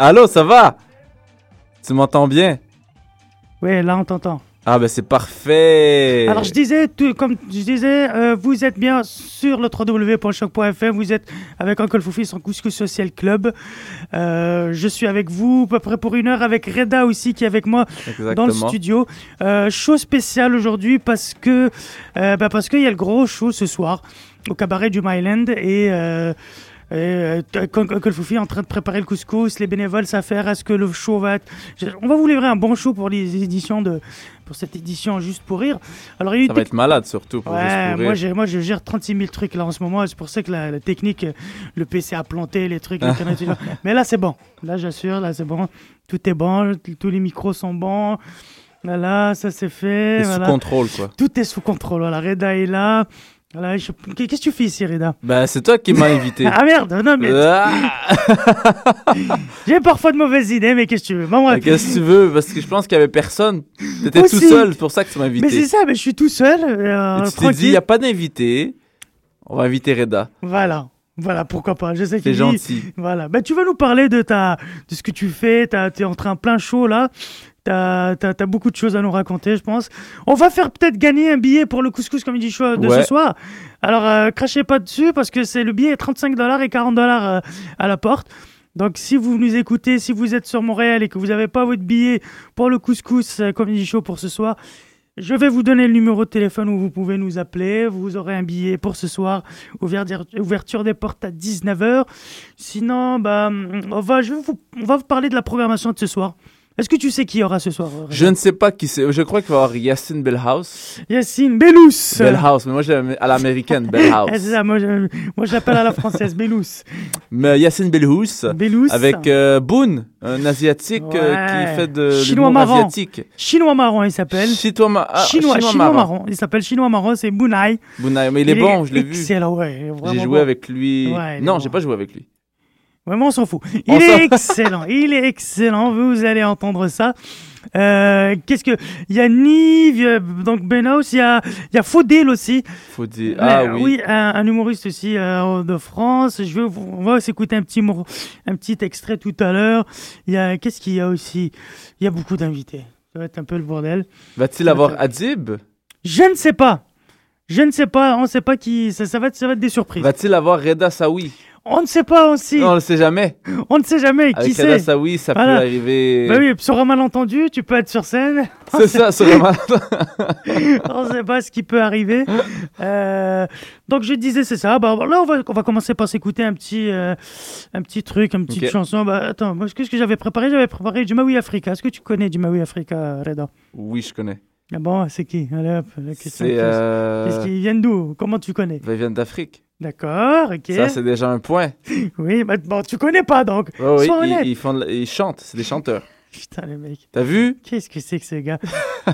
Allô, ça va? Tu m'entends bien? Oui, là on t'entend. Ah, ben c'est parfait. Alors je disais, tout, comme je disais, euh, vous êtes bien sur le www.choc.fm, vous êtes avec Uncle Foufi, son Couscous Social Club. Euh, je suis avec vous à peu près pour une heure, avec Reda aussi qui est avec moi dans le studio. Euh, show spécial aujourd'hui parce que euh, bah, parce qu'il y a le gros show ce soir au cabaret du Myland et euh, Foufi est en train de préparer le couscous, les bénévoles s'affairent à ce que le show va être... On va vous livrer un bon show pour les éditions de... pour cette édition Juste pour rire. Alors il y a Ça va être malade surtout pour juste Ouais, pour moi, rire. j'ai- moi je gère 36 000 trucs là en ce moment, c'est pour ça que la, la technique, le PC a planté, les trucs, mais là c'est bon, là j'assure, là c'est bon, tout est bon, tous les micros sont bons, voilà, ça c'est fait, C'est sous voilà. contrôle, quoi. tout est sous contrôle, voilà, Reda est là, voilà, je- Qu'est-ce que tu fais ici Reda Ben, c'est toi qui m'as invité. Ah merde, non mais Ah, j'ai parfois de mauvaises idées, mais qu'est-ce que tu veux? Bref. Qu'est-ce que tu veux? Parce que je pense qu'il y avait personne. T'étais tout seul, c'est pour ça que tu m'as Mais c'est invité. ça, mais je suis tout seul, euh, Et tu t'es dit, il n'y a pas d'invité. On va inviter Reda. voilà, voilà, pourquoi pas, je sais qu'il dit- gentil. Voilà. Bah, tu vas nous parler de, ta, de ce que tu fais. T'as- T'es en train plein chaud là? T'as as, beaucoup de choses à nous raconter, je pense. On va faire peut-être gagner un billet pour le couscous Comedy Show de Ouais. ce soir. Alors, euh, crachez pas dessus parce que c'est le billet est 35 dollars et 40 dollars euh, à la porte. Donc, si vous nous écoutez, si vous êtes sur Montréal et que vous n'avez pas votre billet pour le couscous euh, Comedy Show pour ce soir, je vais vous donner le numéro de téléphone où vous pouvez nous appeler. Vous aurez un billet pour ce soir. Ouverture, des portes à 19h. Sinon, bah, on va, je vais vous, on va vous parler de la programmation de ce soir. Est-ce que tu sais qui y aura ce soir Je ne sais pas qui c'est. Je crois qu'il va y avoir Yacine Bellhouse. Yacine Bellous. Bellhouse, mais moi j'ai à l'américaine, Ah, c'est Bellhouse. ça, moi, je, moi je l'appelle à la française, Bellous. Mais Yacine Bellhouse. Bellous. Avec euh, Boone, un asiatique euh, qui fait de Chinois asiatique. Chinois marron, il s'appelle. Chinois, ma- ah, chinois, chinois chinois marrant. marron. Il s'appelle Chinois marron, c'est Bunai. Boone, mais il est bon, je l'ai vu. Excellent, ouais. vraiment J'ai joué bon. avec lui. Ouais, non, bon. j'ai pas joué avec lui. Vraiment, on s'en fout. Il est excellent. Il est excellent. Vous allez entendre ça. Euh, Qu'est-ce que il y a Nive, donc Benhouse, il y a il y a Faudel aussi. Faut dire. Ah Euh, oui. un, un humoriste aussi euh, de France. Je vais, vous- on va s'écouter un petit mor- un petit extrait tout à l'heure. Il y a qu'est-ce qu'il y a aussi? Il y a beaucoup d'invités. Ça va être un peu le bordel. Va-t-il avoir Adib? Je ne sais pas. Je ne sais pas. On ne sait pas qui. Ça, ça va être ça va être des surprises. Va-t-il avoir Reda Sawi? On ne sait pas aussi. Non, on le sait jamais. On ne sait jamais qui Avec. Reda Sawi, ça Voilà. peut arriver. Bah oui, sur un malentendu, tu peux être sur scène. C'est ça, sur le mal. on ne sait pas ce qui peut arriver. Euh, donc je disais c'est ça. Bah, là on va, on va commencer par s'écouter un petit, euh, un petit truc, une petite chanson. Bah attends, moi qu'est-ce que j'avais préparé J'avais préparé du Maui Africa. Est-ce que tu connais du Maui Africa, Reda? Oui, je connais. Ah Bon, c'est qui Allez hop, la question. C'est. Qu'est-ce Euh... qu'ils viennent d'où Comment tu connais Ils viennent d'Afrique. D'accord, ok. Ça, c'est déjà un point. Oui, bah, bon, tu connais pas donc. Ouais, oui, Sois ils, honnête. ils font de la- ils chantent, c'est des chanteurs. Putain les mecs. T'as vu Qu'est-ce que c'est que ces gars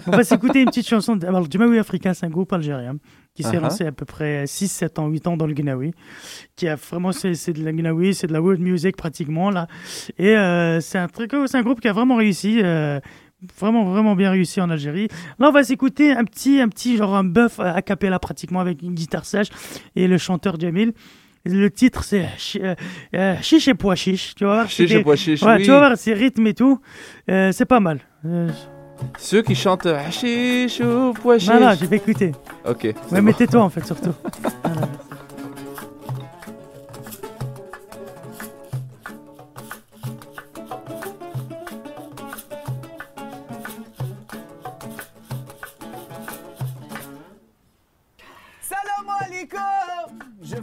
On va s'écouter une petite chanson. de- Alors, du Maui Africa, c'est un groupe algérien qui s'est Uh-huh. lancé à peu près 6, 7 ans, 8 ans dans le Gnawi. Qui a vraiment, c'est de la Gnawi, c'est de la world music pratiquement, là. Et euh, c'est un truc, un groupe qui a vraiment réussi. euh, Vraiment, vraiment bien réussi en Algérie. Là, on va s'écouter un petit, un petit, genre un buff a cappella pratiquement avec une guitare sèche et le chanteur Jamil. Le titre, c'est euh, euh, Chiche et Pois Chiche. Tu vas voir. Chiche et Pois Chiche, Ouais, oui. Tu vas voir, c'est rythme et tout. Euh, c'est pas mal. Euh, Ceux qui chantent Hachiche ou pois chiche. non, non, je vais écouter. Ok. c'est Ouais, bon. mais tais-toi en fait, surtout. Voilà.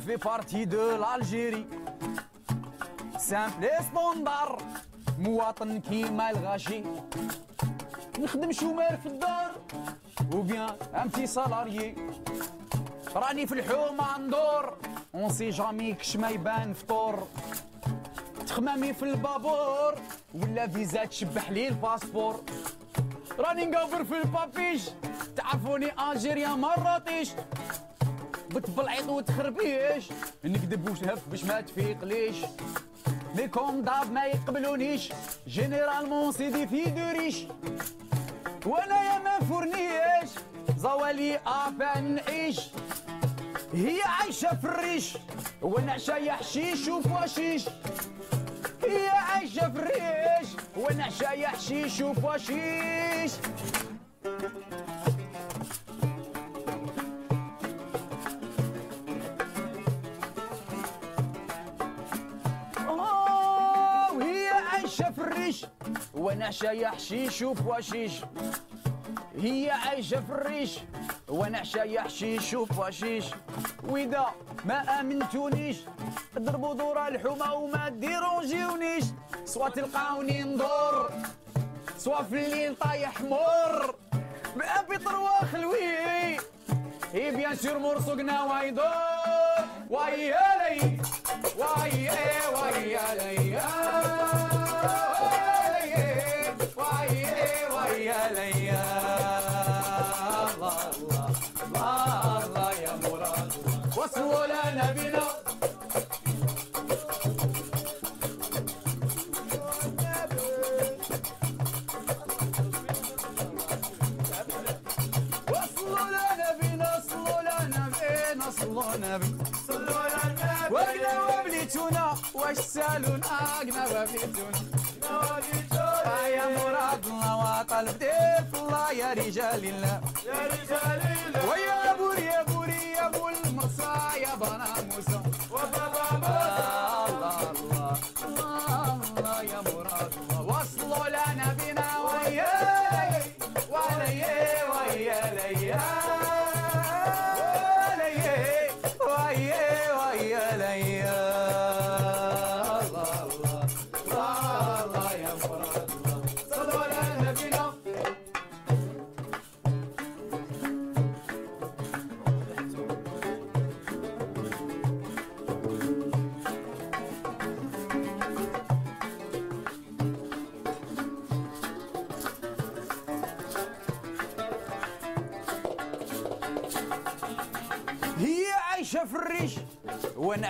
fais partie de l'Algérie. Et standard مواطن كيما الغاشي نخدم شومير في الدار وبيان ان بتي سالاريي راني في الحومة ندور اون سي جامي كش ما يبان فطور تخمامي في البابور ولا فيزا تشبح لي الباسبور راني نقابر في البابيش تعرفوني الجيريا مراطيش بتبلعيط وتخربيش. نكذب وشهف باش ما تفيقليش. مي كوم داب ما يقبلونيش. جينيرالمون سيدي في دوريش وأنا يا ما فورنيش زوالي ابان نعيش هي عايشة في الريش وأنا عايشة يا حشيش وفواشيش هي عايشة في الريش ونعشى يا حشيش وفواشيش وأنا شايع حشيش وفواشيش هي عايشة في الريش. وأنا شايع حشيش وفواشيش وإذا ما آمنتونيش ضربوا دور الحومة وما ديرونجيونيش سوا تلقاوني ندور سوا في الليل طايح مور بأبي طروا خلوي. إي بيان سور مور سوقنا وايدور واي لي واي واي لي سالون اقنا وبليتونا يا مراد الله وطلب ديف الله يا رجال الله يا رجال الله ويا بوري يا بوري يا ابو Copacabana, mozão.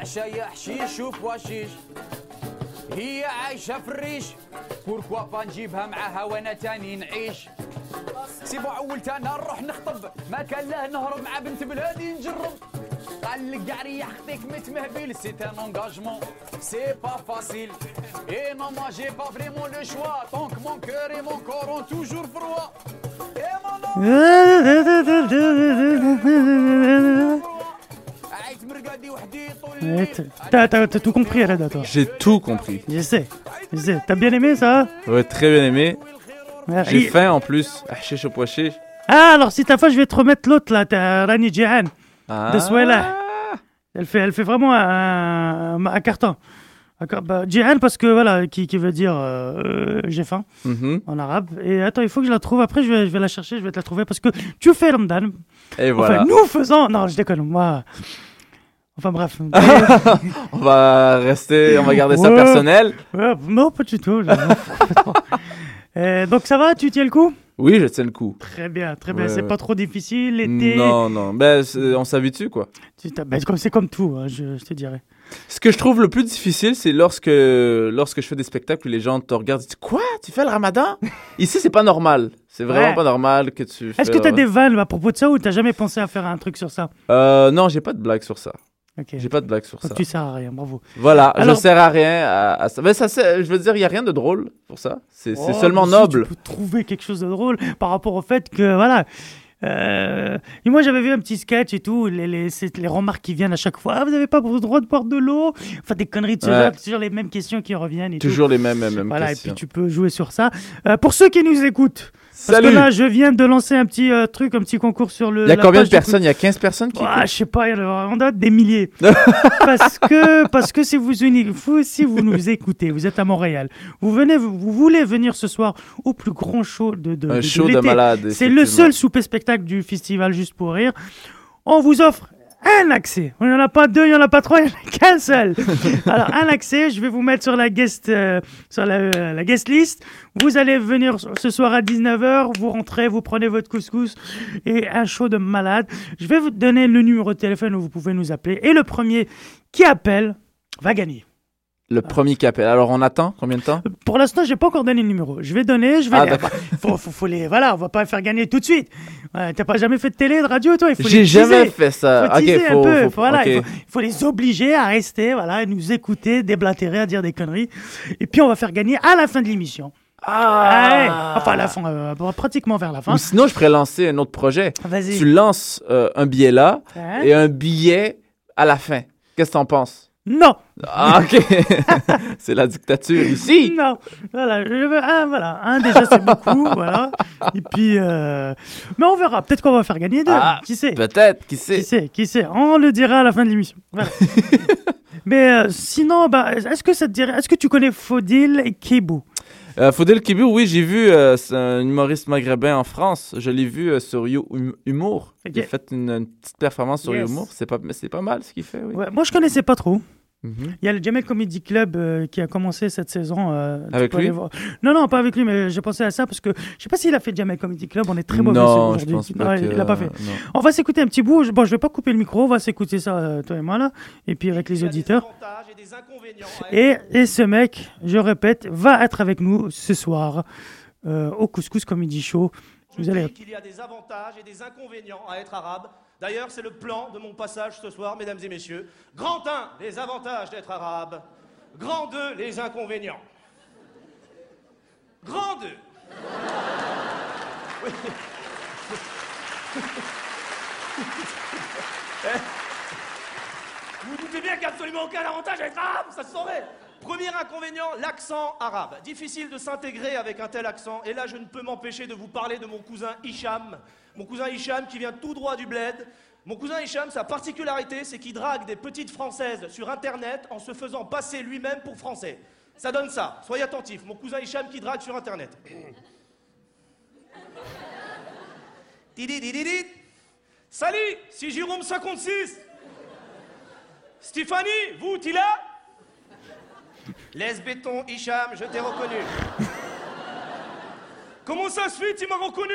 ونعشى يا حشيش وفواشيش هي عايشة في الريش بوركوا با نجيبها معاها وأنا تاني نعيش. سيبو عولت أنا نروح نخطب. ما كان له نهرب مع بنت بلادي نجرب. قال لك كاع ريح خطيك متمهبل سي ان انغاجمون سي با فاسيل اي نو ما جي با فريمون لو شوا طونك مون كور اي مون كورون توجور فروا اي مون T'as t'as- t'as tout compris, Alada, toi. J'ai tout compris. Je sais. Je sais. T'as bien aimé ça Ouais, très bien aimé. Ah, J'ai faim en plus. Au pois chiche. Ah, alors si t'as faim, je vais te remettre l'autre là, t'as Rani Djihan. Ah. De Souela. Elle fait, elle fait vraiment un, un carton. Car- bah, parce que voilà, qui, qui veut dire euh, j'ai faim Mhm. en arabe. Et attends, il faut que je la trouve. Après, je vais, je vais la chercher, je vais te la trouver parce que tu fais Ramadan. Et Enfin, voilà. nous faisons. Non, je déconne. Moi. Enfin bref. On va rester, on va garder ça personnel. Ouais, non, pas du tout. Euh, donc ça va, tu tiens le coup? Oui, je tiens le coup. Très bien, très bien. Ouais, c'est pas trop difficile. L'été? Non, non. Ben, on s'habitue, quoi. Ben, c'est comme tout, hein, je, je te dirais. Ce que je trouve le plus difficile, c'est lorsque, lorsque je fais des spectacles où les gens te regardent et disent Quoi? Tu fais le ramadan? Ici, c'est pas normal. C'est vraiment Ouais. pas normal que tu. Est-ce que tu as des vannes à propos de ça ou t'as jamais pensé à faire un truc sur ça? Euh, non, j'ai pas de blague sur ça. J'ai pas de blague sur Donc ça. tu sers à rien, bravo. Voilà, Alors- je sers à rien à, à ça. Mais ça, je veux dire, il y a rien de drôle pour ça. C'est Oh, seulement si, noble. Tu peux trouver quelque chose de drôle par rapport au fait que, voilà. euh, et moi, j'avais vu un petit sketch et tout, les, les, les remarques qui viennent à chaque fois. Ah, vous n'avez pas le droit de boire de l'eau? Enfin, des conneries de ce Ouais. genre, toujours les mêmes questions qui reviennent et tout. Toujours les mêmes, mêmes, Voilà, et questions. puis tu peux jouer sur ça. Euh, pour ceux qui nous écoutent, parce Salut que là, je viens de lancer un petit euh, truc, un petit concours sur le. Il y a la combien de personnes? Il y a 15 personnes qui. Ah, je sais pas, il y en a- on a des milliers. parce que, parce que si vous, vous, si vous nous écoutez, vous êtes à Montréal, vous venez, vous, vous voulez venir ce soir au plus grand show de, de, Un de- show de malade. C'est le seul souper spectacle du festival Juste pour rire. On vous offre un accès. Il n'y en a pas deux, il n'y en a pas trois, il n'y en a qu'un seul. Alors, un accès, je vais vous mettre sur la guest, euh, sur la, euh, guest list. Vous allez venir ce soir à 19h, vous rentrez, vous prenez votre couscous et un show de malade. Je vais vous donner le numéro de téléphone où vous pouvez nous appeler. Et le premier qui appelle va gagner. Le premier qui appelle. Alors, on attend combien de temps? Pour l'instant, j'ai pas encore donné le numéro. Je vais donner, je vais. Ah, les- d'accord. faut, faut, faut les. Voilà, on va pas faire gagner tout de suite. Ouais, T'as pas jamais fait de télé, de radio, toi? Il faut J'ai jamais fait ça. faut ok, teaser faut, un peu. faut- voilà, il, faut, il faut les obliger à rester, voilà, et nous écouter, déblatérer, à dire des conneries. Et puis on va faire gagner à la fin de l'émission. Ouais. Ah Enfin, à la fin, euh, pratiquement vers la fin. Ou sinon, je pourrais lancer un autre projet. Vas-y. Tu lances euh, un billet là et un billet à la fin. Qu'est-ce que t'en penses? Non, Ah, ok. c'est la dictature ici. non. Voilà, je veux voilà, un déjà c'est beaucoup, voilà. Et puis, euh... mais on verra. Peut-être qu'on va faire gagner deux. Ah, qui sait? Peut-être, qui Qui sait. sait, qui sait? On le dira à la fin de l'émission. Voilà. Mais euh, sinon, bah, est-ce que ça te dirait Est-ce que tu connais Faudil et Kebou? Euh, Faudel Kibou, oui, j'ai vu, euh, c'est un humoriste maghrébin en France. Je l'ai vu euh, sur You- Hum- Humour. Il a fait une, une petite performance sur Yes. Humour. C'est pas, mais c'est pas mal ce qu'il fait, oui. ouais, Moi, je connaissais pas trop. Mhm. Il y a le Jamel Comedy Club euh, qui a commencé cette saison. euh, Avec lui voir. Non, non, pas avec lui, mais j'ai pensé à ça parce que je sais pas s'il a fait Jamel Comedy Club. On est très mauvais Non, je aujourd'hui. Non, que... il l'a pas fait. non. On va s'écouter un petit bout. Je- Bon, je vais pas couper le micro. On va s'écouter ça, euh, toi et moi, là. Et puis avec les auditeurs. Et, et ce mec, je répète, va être avec nous ce soir euh, au Couscous Comedy Show. Vous allez. qu'il y a des avantages et des inconvénients à être arabe. D'ailleurs, c'est le plan de mon passage ce soir, mesdames et messieurs. Grand 1, les avantages d'être arabe. Grand 2, les inconvénients. Grand 2. Oui. Eh, Vous vous doutez bien qu'il n'y a absolument aucun avantage à être arabe, ça se saurait. Premier inconvénient, l'accent arabe. Difficile de s'intégrer avec un tel accent. Et là, je ne peux m'empêcher de vous parler de mon cousin Hicham. Mon cousin Hicham qui vient tout droit du bled. Mon cousin Hicham, sa particularité, c'est qu'il drague des petites françaises sur Internet en se faisant passer lui-même pour français. Ça donne ça. Soyez attentifs. Mon cousin Hicham qui drague sur Internet. Salut, c'est Jérôme 56. Stéphanie, vous, là Laisse béton, Hicham, je t'ai reconnu. Comment ça se fait, tu m'as reconnu?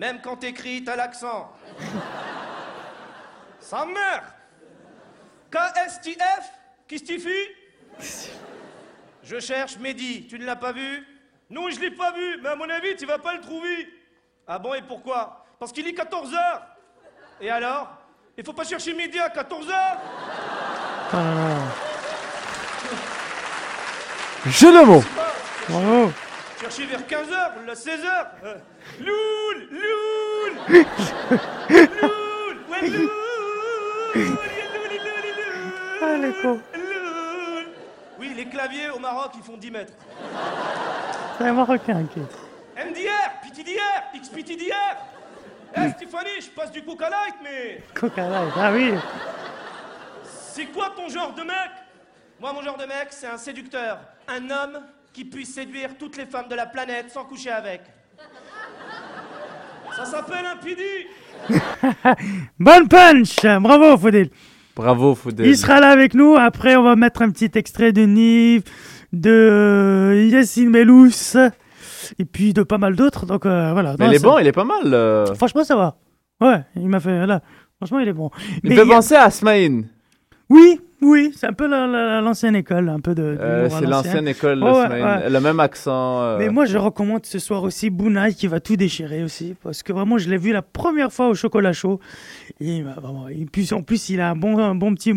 Même quand t'écris, t'as l'accent. Sa mère KSTF Qu'est-ce que tu fais? Je cherche Mehdi, tu ne l'as pas vu? Non, je l'ai pas vu, mais à mon avis, tu vas pas le trouver. Ah bon, et pourquoi? Parce qu'il est 14h. Et alors? Il faut pas chercher Mehdi à 14h Jeu de mots. Bravo. Cherchez vers 15h, la 16h. Euh, Loul Loul Loul Ouais, Loul Loul, Loul, Loul, Ah, les cons. Loul. Oui, les claviers au Maroc, ils font 10 mètres. C'est un Marocain, ok. MDR, PTDR, XPTDR. Eh Stéphanie, je passe du Coca Light, mais Coca Light. Ah oui. c'est quoi ton genre de mec? Moi, mon genre de mec, c'est un séducteur. Un homme qui puisse séduire toutes les femmes de la planète sans coucher avec. Ça s'appelle un PD. Bonne punch. Bravo, Faudil. Bravo, Faudel. Il sera là avec nous. Après, on va mettre un petit extrait de Nive, de euh, Yassine Mellous, et puis de pas mal d'autres. Donc euh, voilà. Mais Non, il est bon, il est pas mal. euh. Franchement, ça va. Ouais, il m'a fait là. Franchement, il est bon. Il Mais fait il y a- penser à Asmaïn. Oui, oui, c'est un peu la- la- l'ancienne école, un peu de. Euh, c'est l'ancienne école, ouais, ouais. Le même accent. euh. Mais moi, je recommande ce soir aussi Bounaï qui va tout déchirer aussi. Parce que vraiment, je l'ai vu la première fois au chocolat chaud. Et vraiment- puis, en plus, il a un bon, un bon petit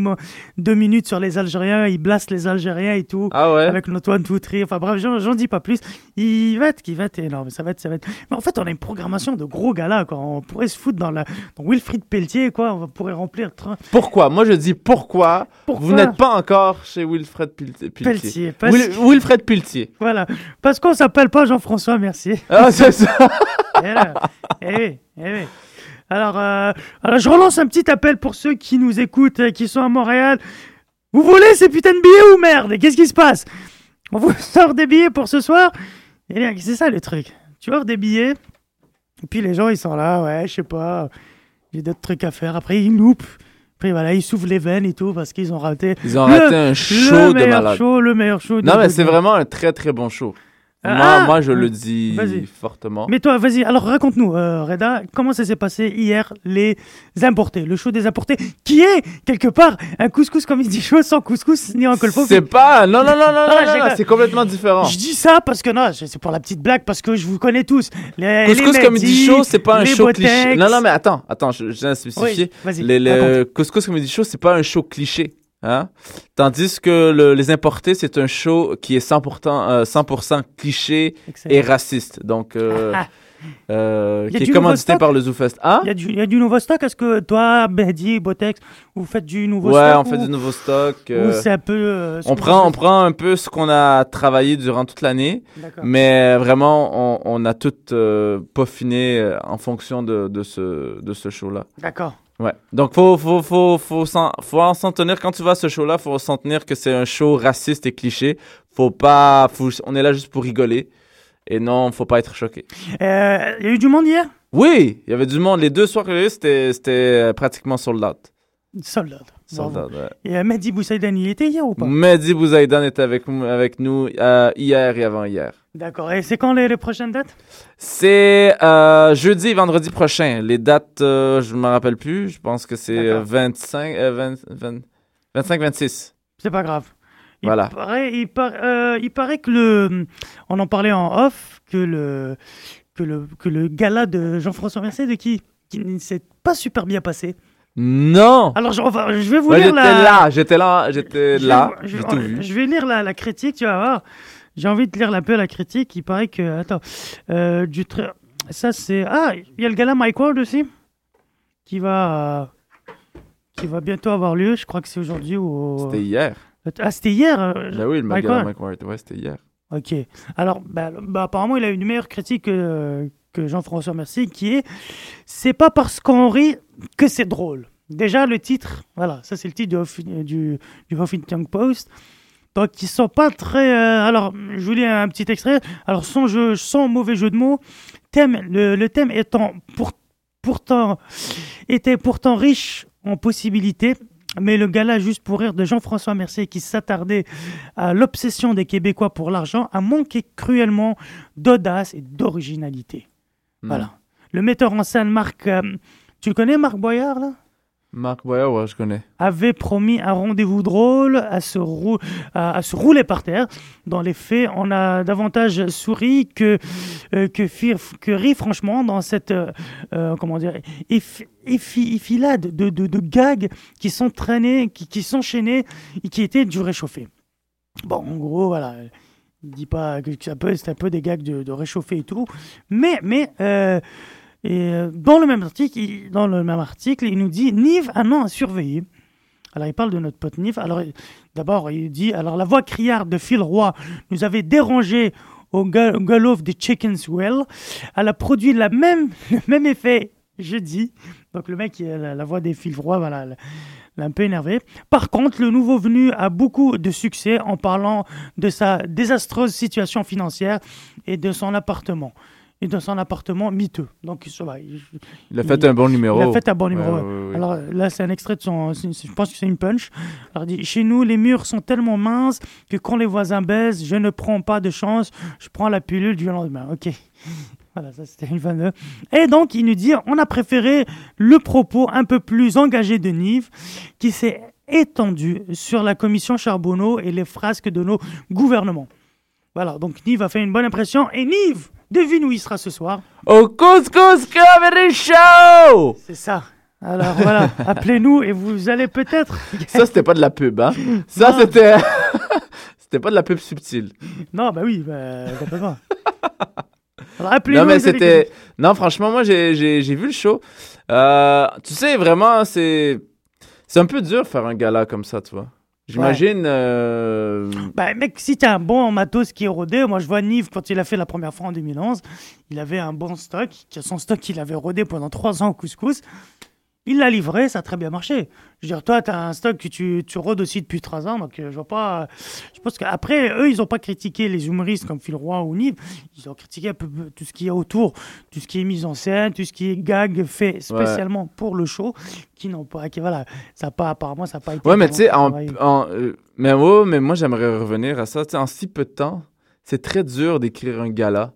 deux minutes sur les Algériens. Il blasse les Algériens et tout. Ah ouais? Avec Antoine Toutry. Enfin bref, j'en dis pas plus. Il va être, il va être énorme. Ça va être, ça va être. Mais en fait, on a une programmation de gros galas. Quoi. On pourrait se foutre dans, la, dans Wilfried Pelletier. Quoi. On pourrait remplir. Pourquoi? Moi, je dis pourquoi, Pourquoi vous n'êtes pas encore chez Wilfred. Pelletier. Parce, Wilfred Piltier. Voilà. Parce qu'on s'appelle pas Jean-François, merci. Ah, c'est ça. Eh eh oui, eh. Alors, euh, alors, je relance un petit appel pour ceux qui nous écoutent, euh, qui sont à Montréal. Vous voulez ces putains de billets ou merde? Qu'est-ce qui se passe? On vous sort des billets pour ce soir? Eh bien, c'est ça le truc. Tu offres des billets, et puis les gens ils sont là, ouais, je sais pas, j'ai d'autres trucs à faire. Après ils loupent. Après voilà, ils s'ouvrent les veines et tout parce qu'ils ont raté Ils ont Le- raté un le show de meilleur malade. show, le meilleur show. de- Non, mais de- c'est vraiment un très très bon show. Moi, Ah, moi, je le dis Vas-y. fortement. Mais toi, vas-y, alors raconte-nous, euh, Reda, comment ça s'est passé hier, les importés, le show des importés, qui est, quelque part, un couscous comme il dit chaud, sans couscous ni en colpo. C'est pas. Non, non, non, non, Ah, non, c'est complètement différent. Je dis ça parce que non, c'est pour la petite blague, parce que je vous connais tous. Les, Couscous les Comedy Mehdi, Show, c'est pas un les show Botex. cliché. Non, non, mais attends, attends, je, je viens de Oui, spécifier. vas-y, Les, raconte. le Couscous Comedy Show, c'est pas un show cliché. Hein? Tandis que le- les importés, c'est un show qui est 100%, euh, 100% cliché Excellent. et raciste. Donc, euh, euh, qui est commandité par le ZooFest. Hein? Il y, a du, il y a du nouveau stock Est-ce que toi, Mehdi, Botex, vous faites du nouveau Ouais, stock on fait ou- du nouveau stock. C'est un peu. on prend, on prend un peu ce qu'on a travaillé durant toute l'année, mais vraiment, on, on a tout peaufiné en fonction de, de ce, de ce show-là. D'accord. Ouais. Donc, faut, faut, faut, faut, s'en- faut en s'en tenir. Quand tu vas à ce show-là, faut s'en tenir que c'est un show raciste et cliché. Faut pas, faut, on est là juste pour rigoler. Et non, faut pas être choqué. Euh, Il y a eu du monde hier? Oui, il y avait du monde. Les deux soirées, c'était, c'était euh, pratiquement sold out. Soldat. Sold out, ouais. Et euh, Mehdi Boussaïdan, il était hier ou pas? Mehdi Bouzaidan était avec, avec nous euh, hier et avant-hier. D'accord. Et c'est quand les, les prochaines dates? C'est euh, jeudi et vendredi prochain. Les dates, euh, je ne me rappelle plus. Je pense que c'est euh, D'accord. 25, euh, 20, 20, 25, 26. C'est pas grave. Il Voilà. Paraît, il, par- euh, il paraît que le. On en parlait en off, que le, que le, que le gala de Jean-François Mercier, de qui, qui ne s'est pas super bien passé. Non! Alors, je, enfin, je vais vous Ouais, lire j'étais la. là, j'étais là, j'étais Je- là, je, j'ai tout vu. je vais lire la, la critique, tu vas voir. J'ai envie de lire un peu la critique. Il paraît que. Attends. Euh, du tra- Ça, c'est. Ah, il y a le gala Mike Ward aussi. Qui va. Qui va bientôt avoir lieu. Je crois que c'est aujourd'hui ou. C'était hier. Ah, c'était hier. Ben oui, le Mike Ward. Mike Ward, ouais, c'était hier. Ok. Alors, bah, bah, apparemment, il a une meilleure critique que, que Jean-François Mercier, qui est C'est pas parce qu'on rit que c'est drôle. Déjà, le titre, voilà, ça c'est le titre du, du, du Huffington Post. Donc, ils sont pas très. euh, alors, je vous lis un petit extrait. Alors, sans, jeu, sans mauvais jeu de mots, thème, le, le thème étant pour, pourtant, était pourtant riche en possibilités. Mais le gala juste pour rire de Jean-François Mercier qui s'attardait à l'obsession des Québécois pour l'argent a manqué cruellement d'audace et d'originalité. Hmm. Voilà. Le metteur en scène Marc, euh, tu le connais Marc Boyard là? Marc Boyer, ouais, je connais. avait promis un rendez-vous drôle à se, rou- à, se rouler par terre. Dans les faits, on a davantage souri que, euh, que, fi- que ri franchement dans cette euh, euh, comment dire, eff- effi- effilade de, de, de gags qui sont traînés, qui, qui s'enchaînaient et qui étaient du réchauffé. Bon, en gros, voilà. Il dit pas que ça c'est un peu des gags de, de réchauffer et tout. Mais, mais euh, et euh, dans le même article, il, nous dit Nive un an à surveiller. Alors il parle de notre pote Nive. Alors d'abord il dit alors la voix criarde de Phil Roy nous avait dérangé au ga- au galop de Chicken's Well. Elle a produit la même, le même effet jeudi. Donc le mec, la, voix des Phil Roy, voilà, l'a un peu énervé. Par contre, le nouveau venu a beaucoup de succès en parlant de sa désastreuse situation financière et de son appartement. Et de son appartement miteux. Donc ça va. il- Il a fait un bon numéro. il a fait un bon numéro. Ouais, ouais, ouais. Alors là, c'est un extrait de son. Je pense que c'est une punch. Alors, dit Chez nous, les murs sont tellement minces que quand les voisins baissent, je ne prends pas de chance. Je prends la pilule du lendemain. Ok. Voilà, ça c'était une vanne. Et donc, il nous dit on a préféré le propos un peu plus engagé de Nive, qui s'est étendu sur la commission Charbonneau et les frasques de nos gouvernements. Voilà, donc Nive a fait une bonne impression. Et Nive, devine où il sera ce soir Au Couscous Comedy Show! C'est ça. Alors voilà, appelez-nous et vous allez peut-être. Ça, c'était pas de la pub, hein? Ça, c'était. c'était pas de la pub subtile. Non, bah oui, bah, complètement. Alors appelez-nous. Non, mais c'était. Non, franchement, moi, j'ai j'ai- j'ai vu le show. Euh, tu sais, vraiment, c'est. C'est un peu dur de faire un gala comme ça, tu vois. J'imagine. euh, Bah, mec, si t'as un bon matos qui est rodé, moi je vois Nive quand il a fait la première fois en 2011, il avait un bon stock, son stock qu'il avait rodé pendant trois ans au couscous. Il l'a livré, ça a très bien marché. Je veux dire, toi, tu as un stock que tu, tu rôdes aussi depuis trois ans, donc euh, je vois pas. Je pense qu'après, eux, ils ont pas critiqué les humoristes comme Phil Roy ou Nive. Ils ont critiqué un peu tout ce qui est autour, tout ce qui est mise en scène, tout ce qui est gag fait spécialement pour le show, qui n'ont pas. Qui, voilà, ça pas, apparemment, ça n'a pas été. Ouais, mais tu sais, en, travaillé. en- euh, mais, mais moi, j'aimerais revenir à ça. Tu sais, en si peu de temps, c'est très dur d'écrire un gala.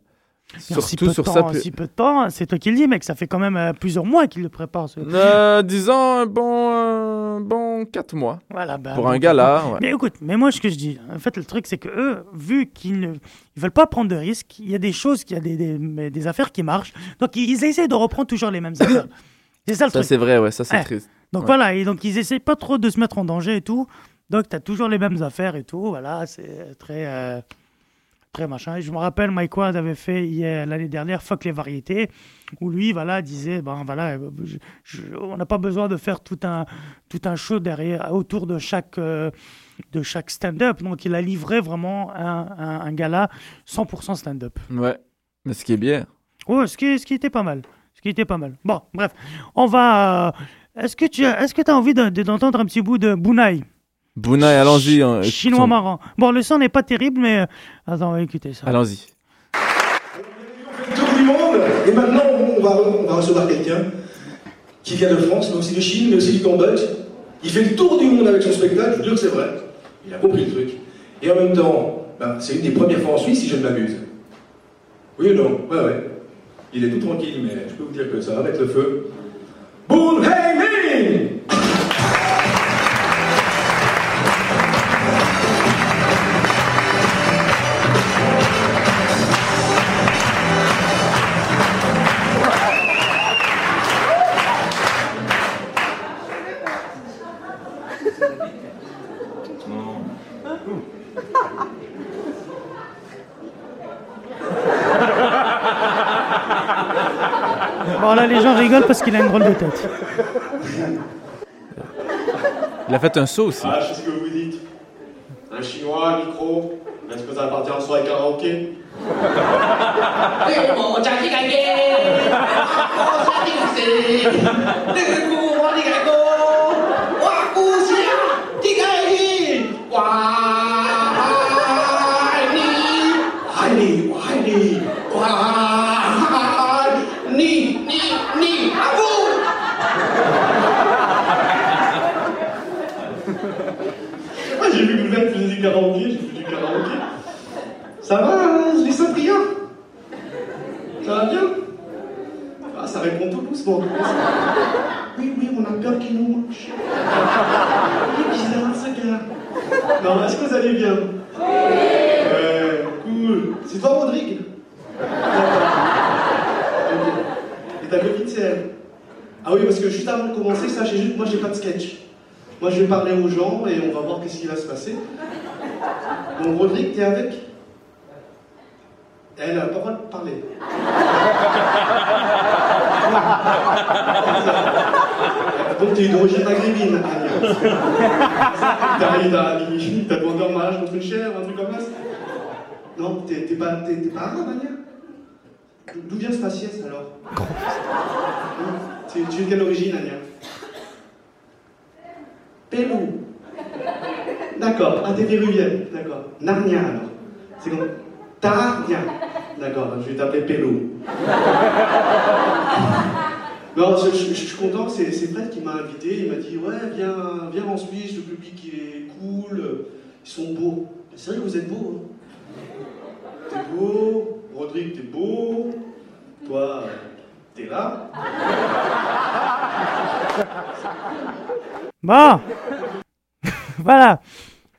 Si Surtout peu sur temps, ça. si peu de temps, c'est toi qui le dis, mec. Ça fait quand même euh, plusieurs mois qu'il le prépare. ce- Euh, disons bon, un bon 4 mois. Voilà, bah, Pour un gala, ouais. Mais écoute, mais moi, ce que je dis, en fait, le truc, c'est que eux, vu qu'ils ne ils veulent pas prendre de risques, il y a des choses, il y a des, des, affaires qui marchent. Donc, ils, essaient de reprendre toujours les mêmes affaires. C'est ça le Ça, truc. c'est vrai, ouais, ça, c'est Ouais. triste. Donc Ouais. voilà, et donc ils essaient pas trop de se mettre en danger et tout. Donc tu as toujours les mêmes affaires et tout. Voilà, c'est très euh, très machin. Et je me rappelle, Mike Ward avait fait l'année dernière Fuck les variétés, où lui, voilà, disait, ben voilà, euh, je- je- on n'a pas besoin de faire tout un tout un show derrière autour de chaque euh, de chaque stand-up. Donc il a livré vraiment un, un, un gala 100% stand-up. Ouais. Mais ce qui est bien. Ouais, ce qui, ce qui était pas mal. Ce qui était pas mal. Bon, bref, on va. euh, Est-ce que tu as, est-ce que as envie de- de- d'entendre un petit bout de Bunai Bunai, allons-y. hein, Chinois marrant. Bon, le son n'est pas terrible, mais. euh, Attends, on va écouter ça. Allons-y. tour du monde. Et maintenant, on va, on va recevoir quelqu'un qui vient de France, mais aussi de Chine, mais aussi du Cambodge. Il fait le tour du monde avec son spectacle, je vous jure que c'est vrai. Il a compris le truc. Et en même temps, ben, c'est une des premières fois en Suisse, si je ne m'abuse. Oui ou non? Ouais, ouais. Il est tout tranquille, mais je peux vous dire que ça va mettre le feu. Boon Hey rigolent parce qu'il a une drôle de tête. Il a fait un saut aussi. Ah, je sais ce que vous vous dites. Un chinois, un micro. Est-ce que ça va partir en soirée karaoké le mec faisait du karaoké, j'ai fait du karaoké. Ça va, hein, les Saint-Brieuc Ça va bien Ah, ça répond tout doucement. Oui, oui, on a peur qu'il nous mange. Il est bizarre, ce gars. Non, est-ce que vous allez bien Ouais, cool. C'est toi, Rodrigue D'accord. Ok. Et ta copine, c'est elle Ah oui, parce que juste avant de commencer, sachez juste, moi, j'ai pas de sketch. Moi, je vais parler aux gens et on va voir qu'est-ce qui va se passer. Donc, Rodrigue, t'es avec? Elle a pas le droit de parler. Donc, t'es d'origine maghrébine, Agnès. T'as il t'a- il t'a demandé en mariage contre une chèvre, un truc comme ça Non, t'es pas, pas D'où- vient ce faciès alors? Tu es de quelle origine, Agnès? Pérou. D'accord. Ah, t'es péruvienne. D'accord. Narnia alors. C'est comme Tarnia. D'accord, je vais t'appeler Pérou. non, je, suis content, c'est c'est Fred qui m'a invité. Il m'a dit Ouais, viens, viens en Suisse, le public est cool, ils sont beaux. C'est vrai vous êtes beaux. Hein. T'es beau, Rodrigue, t'es beau. Toi, t'es là. Bon Voilà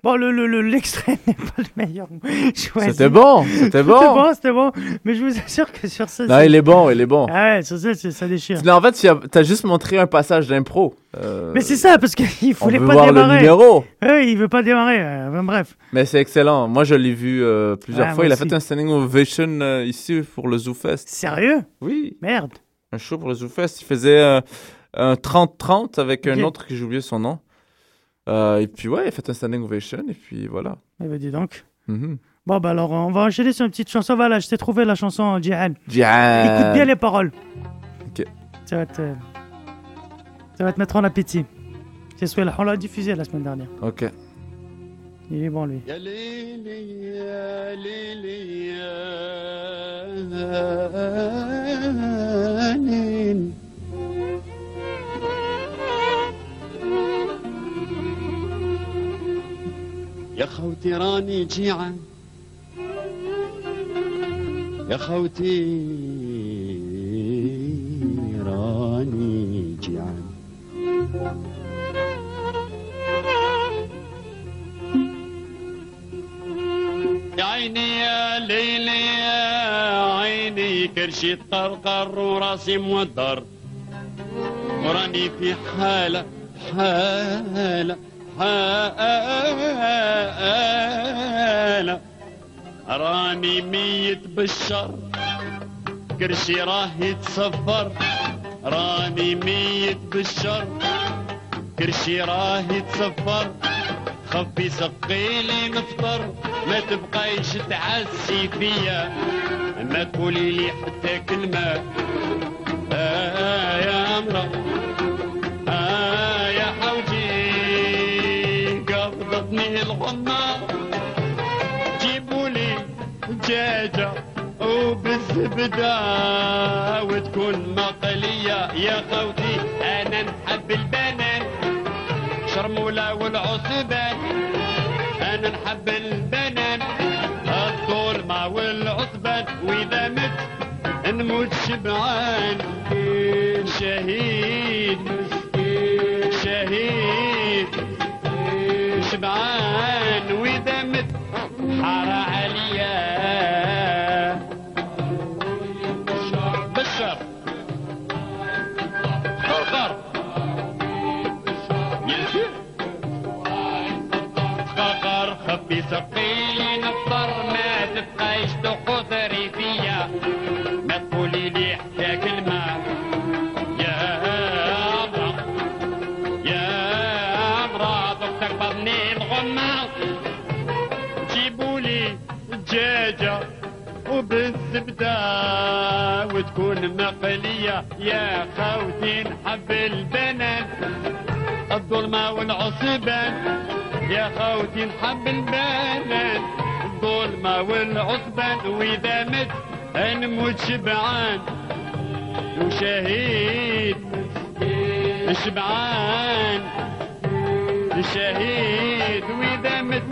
Bon, le, le, le- l'extrait n'est pas le meilleur. C'était bon, c'était C'était bon. c'était bon. Mais je vous assure que sur ça. Non, il est bon, il est bon. Ah ouais, sur ça, ça déchire. Non, en fait, tu as, t'as juste montré un passage d'impro. Euh, Mais c'est ça, parce qu'il On voulait pas voir démarrer. le numéro. Oui, il veut pas démarrer. euh, bref. Mais c'est excellent. Moi, je l'ai vu euh, plusieurs Ouais, fois. Il a fait un standing ovation ici pour le ZooFest. Sérieux? Oui, Merde. un show pour le ZooFest. Il faisait un 30-30 avec un autre que j'ai oublié son nom. Euh, et puis, ouais, il a fait un standing ovation. Et puis, voilà. Eh ben, dis donc. Mhm. Bon, bah alors, on va enchaîner sur une petite chanson. Voilà, je t'ai trouvé la chanson Jihan. Jihan. Écoute bien les paroles. Ok. Ça va te, ça va te mettre en appétit. C'est ce on l'a diffusé la semaine dernière. Ok. Il est bon, lui. يا خوتي راني جيعان يا خوتي راني جيعان يا عيني يا ليلي يا عيني كرشي طرقر وراسي مودر. وراني في حالة حالة. حالة راني ميت بالشر كرشي راه يتصفر. راني ميت بالشر كرشي راه يتصفر. خفي سقيلي نفطر ما تبقايش تعسي فيا. ما تقولي لي حتى كلمة. آه يا امرأة وبالزبدة وتكون مقلية. يا خوتي أنا نحب البنان. شرمولة والعصبان أنا نحب البنان. الظلمة والعصبان وإذا مت نموت شبعان. شهيد. شهيد. شبعان. وإذا مت حار عليا سقيلي نفطر ما تبقايش تقدري فيا. ما تقولي لي حتى كلمة. يا عمرا يا عمرا دوك تقبضني الغمة جيبولي دجاجة وبالزبدة وتكون مقلية. يا خوتي نحب البنات الظلمة والعصبان يا خوتي نحب البنات الظلمة والعصبان وإذا مت نموت شبعان. وشهيد شبعان. شهيد وإذا مت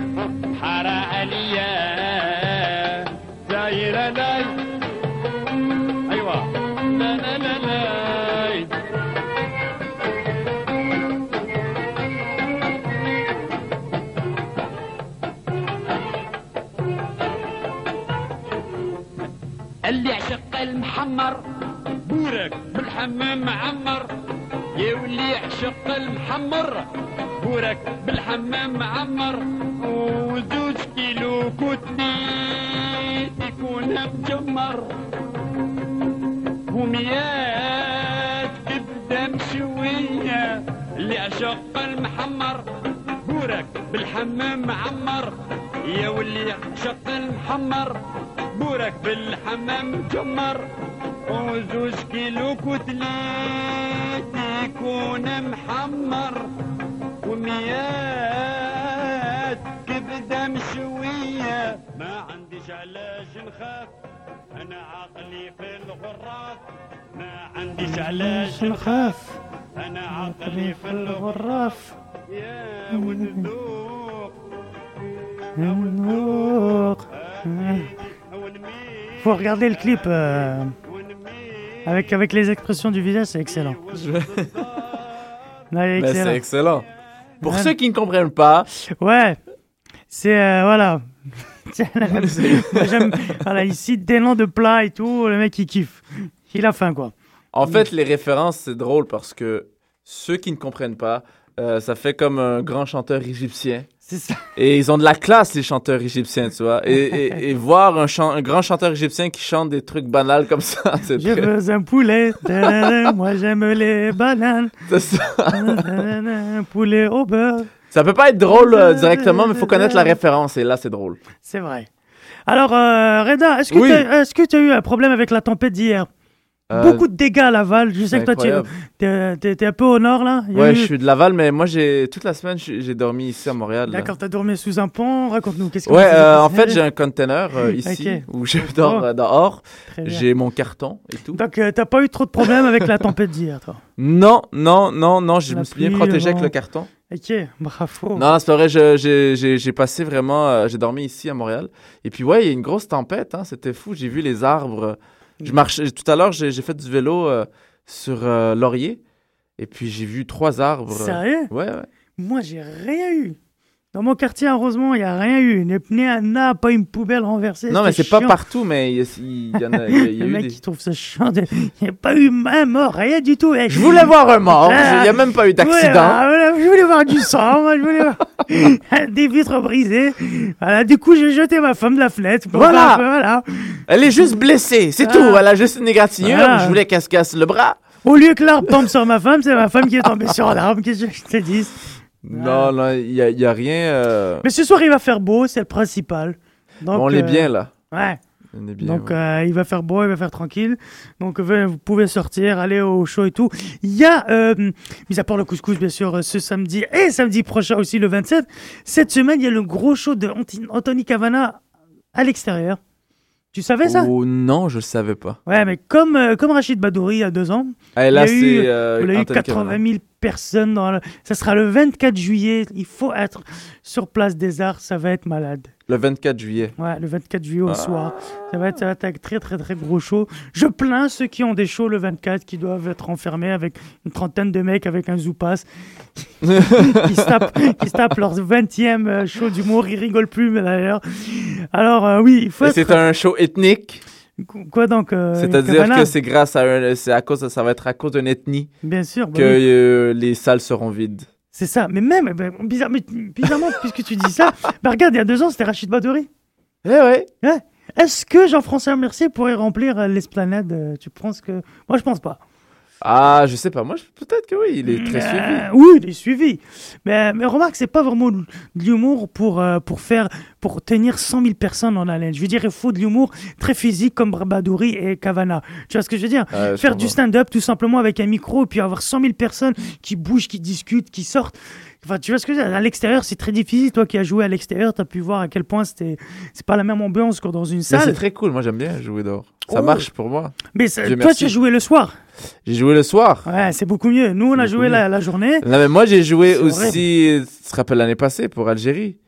حار عليا. دايرة لاي اللي عشق المحمر. بورك بالحمام معمر. يا واللي عشق المحمر. بورك بالحمام معمر. وزوج كيلو كتني يكون مجمر. وميات كبدة مشوية اللي عشق المحمر. بورك بالحمام معمر. يا واللي عشق المحمر. بورك بالحمام مجمر وزوج كيلو كتلات يكون محمر. وميات كبدة مشوية. ما عنديش علاش نخاف. أنا عقلي في الغراف. ما عنديش علاش نخاف. أنا عقلي في الغراف. يا ونذوق. Nour. Faut regarder le clip euh, avec, avec les expressions du visage, c'est excellent. Mais excellent. c'est excellent. Pour Ouais. ceux qui ne comprennent pas, Ouais, c'est euh, voilà. Tiens, j'aime- voilà, il cite des noms de plats et tout, le mec il kiffe. Il a faim quoi. en fait, les références, c'est drôle parce que ceux qui ne comprennent pas, euh, ça fait comme un grand chanteur égyptien. C'est ça. Et ils ont de la classe, les chanteurs égyptiens, tu vois. Et, et- et voir un, chan- un grand chanteur égyptien qui chante des trucs banals comme ça, c'est Je très... veux un poulet, moi j'aime les bananes, c'est ça. tadadam, poulet au beurre. Ça peut pas être drôle euh, directement, mais il faut connaître la référence. Et là, c'est drôle. C'est vrai. Alors, euh, Reda, est-ce que Oui. tu as, eu un problème avec la tempête d'hier? Beaucoup de dégâts à Laval. Je sais que toi, tu t'es un peu au nord, là. Il y Ouais, eu- je suis de Laval, mais moi, j'ai toute la semaine, j'ai dormi ici à Montréal. D'accord, t'as dormi sous un pont. Raconte-nous, qu'est-ce que Ouais, euh, en fait, j'ai un container euh, ici où je dors Oh. euh, dehors. J'ai mon carton et tout. Donc, euh, t'as pas eu trop de problèmes avec la tempête d'hier, toi? Non, non, non, non, je La me suis bien protégé avec le carton. Ok, bravo. Non, c'est vrai, j'ai passé vraiment, euh, j'ai dormi ici à Montréal. Et puis ouais, il y a une grosse tempête, hein, c'était fou, j'ai vu les arbres. Je marchais, tout à l'heure, j'ai fait du vélo euh, sur euh, Laurier. Et puis j'ai vu trois arbres. Sérieux? Ouais, ouais. Moi, j'ai rien eu. Dans mon quartier, heureusement, il n'y a rien eu. Ni ni un arbre, pas une poubelle renversée. Non, mais c'est pas partout, mais il y, en a, il y a- y a Le eu mec des... qui trouve ça chiant. de- Il n'y a pas eu un mort, rien du tout. Eh, Je voulais voir un mort, Ah. il n'y a même pas eu d'accident. voilà, je voulais voir du sang, moi, je voulais voir des vitres brisées. Voilà, du coup, j'ai jeté ma femme de la fenêtre. Voilà. voilà. Elle est juste blessée, c'est Ah. tout. Elle a juste une égratignure. Voilà. Je voulais qu'elle se casse le bras. Au lieu que l'arbre tombe sur ma femme, c'est ma femme qui est tombée sur l'arbre. Qu'est-ce que je te dis? Non, non, il n'y a, y a rien. euh, Mais ce soir, il va faire beau, c'est le principal. Donc, on est euh, bien là. Ouais. On est bien. Donc, ouais. euh, il va faire beau, il va faire tranquille. Donc, euh, vous pouvez sortir, aller au show et tout. Il y a, euh, mis à part le couscous, bien sûr, euh, ce samedi et samedi prochain aussi, le 27. Cette semaine, il y a le gros show de Anti- Anthony Cavana à l'extérieur. Tu savais ça? Oh non, je le savais pas. Ouais, mais comme, euh, comme Rachid Badouri il y a deux ans, Et là, Il y a eu- c'est. euh, a eu Anthony 80 Cavana. 000 personnes. Dans le... Ça sera le 24 juillet. Il faut être sur place des arts. Ça va être malade. Le 24 juillet. Ouais, le 24 juillet au Ah. soir. Ça va, être, ça va être un très très très gros show. Je plains ceux qui ont des shows le 24 qui doivent être enfermés avec une trentaine de mecs avec un zoupas qui, se tapent, qui se tapent leur 20e euh, show d'humour. Ils rigolent plus, mais d'ailleurs. Alors, euh, oui, il faut être. C'est un show ethnique, Quoi donc euh, c'est-à-dire que c'est grâce à un, c'est à cause, ça va être à cause d'une ethnie Bien sûr. bah que oui. euh, les salles seront vides. C'est ça. Mais même, ben, bizarre- mais bizarrement, puisque tu dis ça, bah regarde, il y a deux ans, c'était Rachid Badouri. Eh ouais. Est-ce que Jean-François Mercier pourrait remplir euh, l'esplanade Tu penses que. Moi, je pense pas. Ah, je sais pas. Moi, peut-être que oui, il est très suivi. Euh, oui, il est suivi. Mais, mais remarque, c'est pas vraiment de l'humour pour, euh, pour faire, pour tenir 100 000 personnes en haleine. Je veux dire, il faut de l'humour très physique comme Badouri et Cavana. Tu vois ce que je veux dire? Faire du stand-up tout simplement avec un micro et puis avoir 100 000 personnes qui bougent, qui discutent, qui sortent. Enfin, tu vois ce que je veux dire À l'extérieur, c'est très difficile. Toi qui as joué à l'extérieur, tu as pu voir à quel point c'était, c'est pas la même ambiance que dans une Mais c'est salle. très cool. Moi, j'aime bien jouer dehors. Ça Oh. marche pour moi. Mais ça- toi, merci. tu as joué le soir. J'ai joué le soir. Ouais, c'est beaucoup mieux. Nous, on a joué la, la journée. Non, mais moi, j'ai joué aussi. Tu te rappelles l'année passée pour Algérie.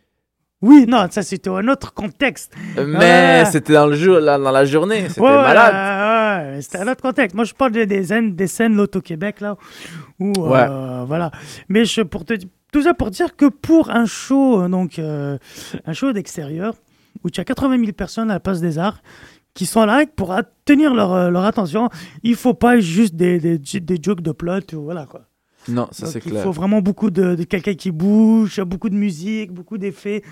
Oui, non, ça c'était un autre contexte. Mais Ouais. c'était dans le jour, là, dans la journée. C'était Ouais, malade. ouais, ouais, c'était un autre contexte. Moi, je parle des, des scènes, des scènes l'Auto-Québec, là. Où, euh, voilà. Mais je, pour te, tout ça pour dire que pour un show, euh, donc, euh, un show d'extérieur, où tu as 80 000 personnes à la place des arts, qui sont là pour tenir leur, euh, leur attention, il faut pas juste des, des, des jokes de plot, voilà, quoi. Non, ça c'est il clair. faut vraiment beaucoup de, de quelqu'un qui bouge, beaucoup de musique, beaucoup d'effets.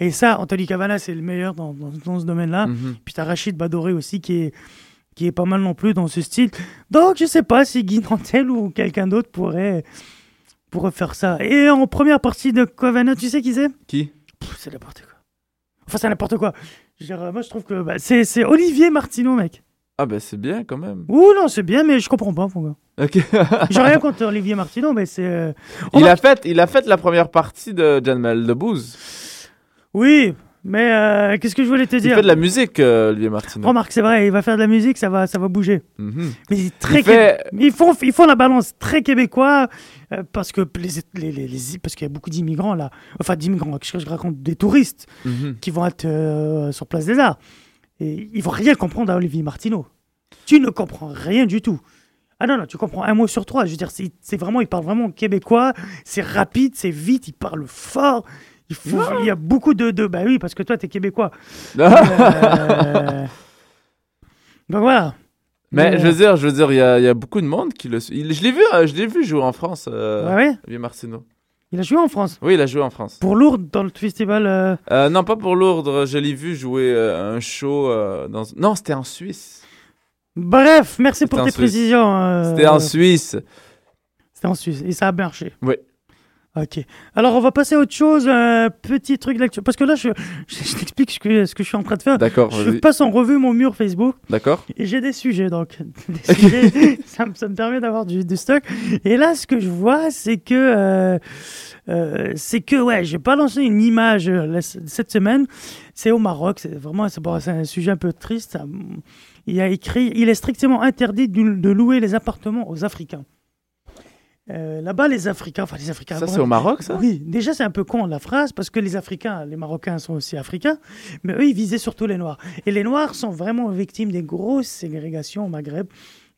Et ça, Anthony Cavana, c'est le meilleur dans, dans, dans ce domaine-là. Mhm. Puis t'as Rachid Badouri aussi qui est, qui est pas mal non plus dans ce style. Donc je sais pas si Guy Nantel ou quelqu'un d'autre pourrait, pourrait faire ça. Et en première partie de Cavana, tu sais qui c'est? Qui? C'est n'importe quoi. Enfin, c'est n'importe quoi. Je veux dire, euh, moi, je trouve que bah, c'est Olivier Martineau, mec. Ah, ben c'est bien quand même. Ouh non, c'est bien, mais je comprends pas, mon gars. Ok. J'ai rien contre Olivier Martineau, mais c'est. euh, il, a fait, il a fait la première partie de Jamel Debbouze. Oui, mais euh, qu'est-ce que je voulais te Il dire? fait de la musique, euh, Olivier Martineau. Remarque, c'est vrai, il va faire de la musique, ça va, ça va bouger. Mhm. Mais c'est très Il fait- ils font ils font la balance très québécois euh, parce que les, les, les- les- parce qu'il y a beaucoup d'immigrants là enfin d'immigrants que je raconte des touristes Mhm. qui vont être sur place des arts et ils vont rien comprendre à Olivier Martineau tu ne comprends rien du tout ah non non tu comprends un mot sur trois je veux dire c'est vraiment il parle vraiment québécois c'est rapide c'est vite il parle fort il, faut, il y a beaucoup de, de bah oui parce que toi t'es québécois Euh, donc voilà Mais Euh, je veux dire, je veux dire, il y a, il y a beaucoup de monde qui le suit. Il- Je l'ai vu, euh, je l'ai vu jouer en France, euh, ouais? Martineau. il a joué en France? Oui, il a joué en France. Pour Lourdes, dans le festival. euh, Euh, non, pas pour Lourdes. Je l'ai vu jouer euh, un show euh, dans. Non, c'était en Suisse. Bref, merci pour tes Suisse. précisions. euh, C'était en Suisse. C'était en Suisse. Et ça a marché. Oui. Ok. Alors, on va passer à autre chose. euh, petit truc d'actu. Parce que là, je, je, je t'explique ce que, ce que je suis en train de faire. D'accord, Je passe en revue mon mur Facebook D'accord et j'ai des sujets. Donc, des sujets, ça, me- ça me permet d'avoir du, du stock. Et là, ce que je vois, c'est que. euh, euh, c'est que, ouais, j'ai pas lancé une image euh, la- cette semaine. C'est au Maroc. C'est vraiment c'est bon, un sujet un peu triste. Ça, Il a écrit Il est strictement interdit de, de louer les appartements aux Africains. Euh, Là-bas, les Africains, enfin les Africains. Ça, c'est au Maroc, ça? Oui, déjà c'est un peu con la phrase parce que les Africains, les Marocains sont aussi africains, mais eux ils visaient surtout les Noirs. Et les Noirs sont vraiment victimes des grosses ségrégations au Maghreb,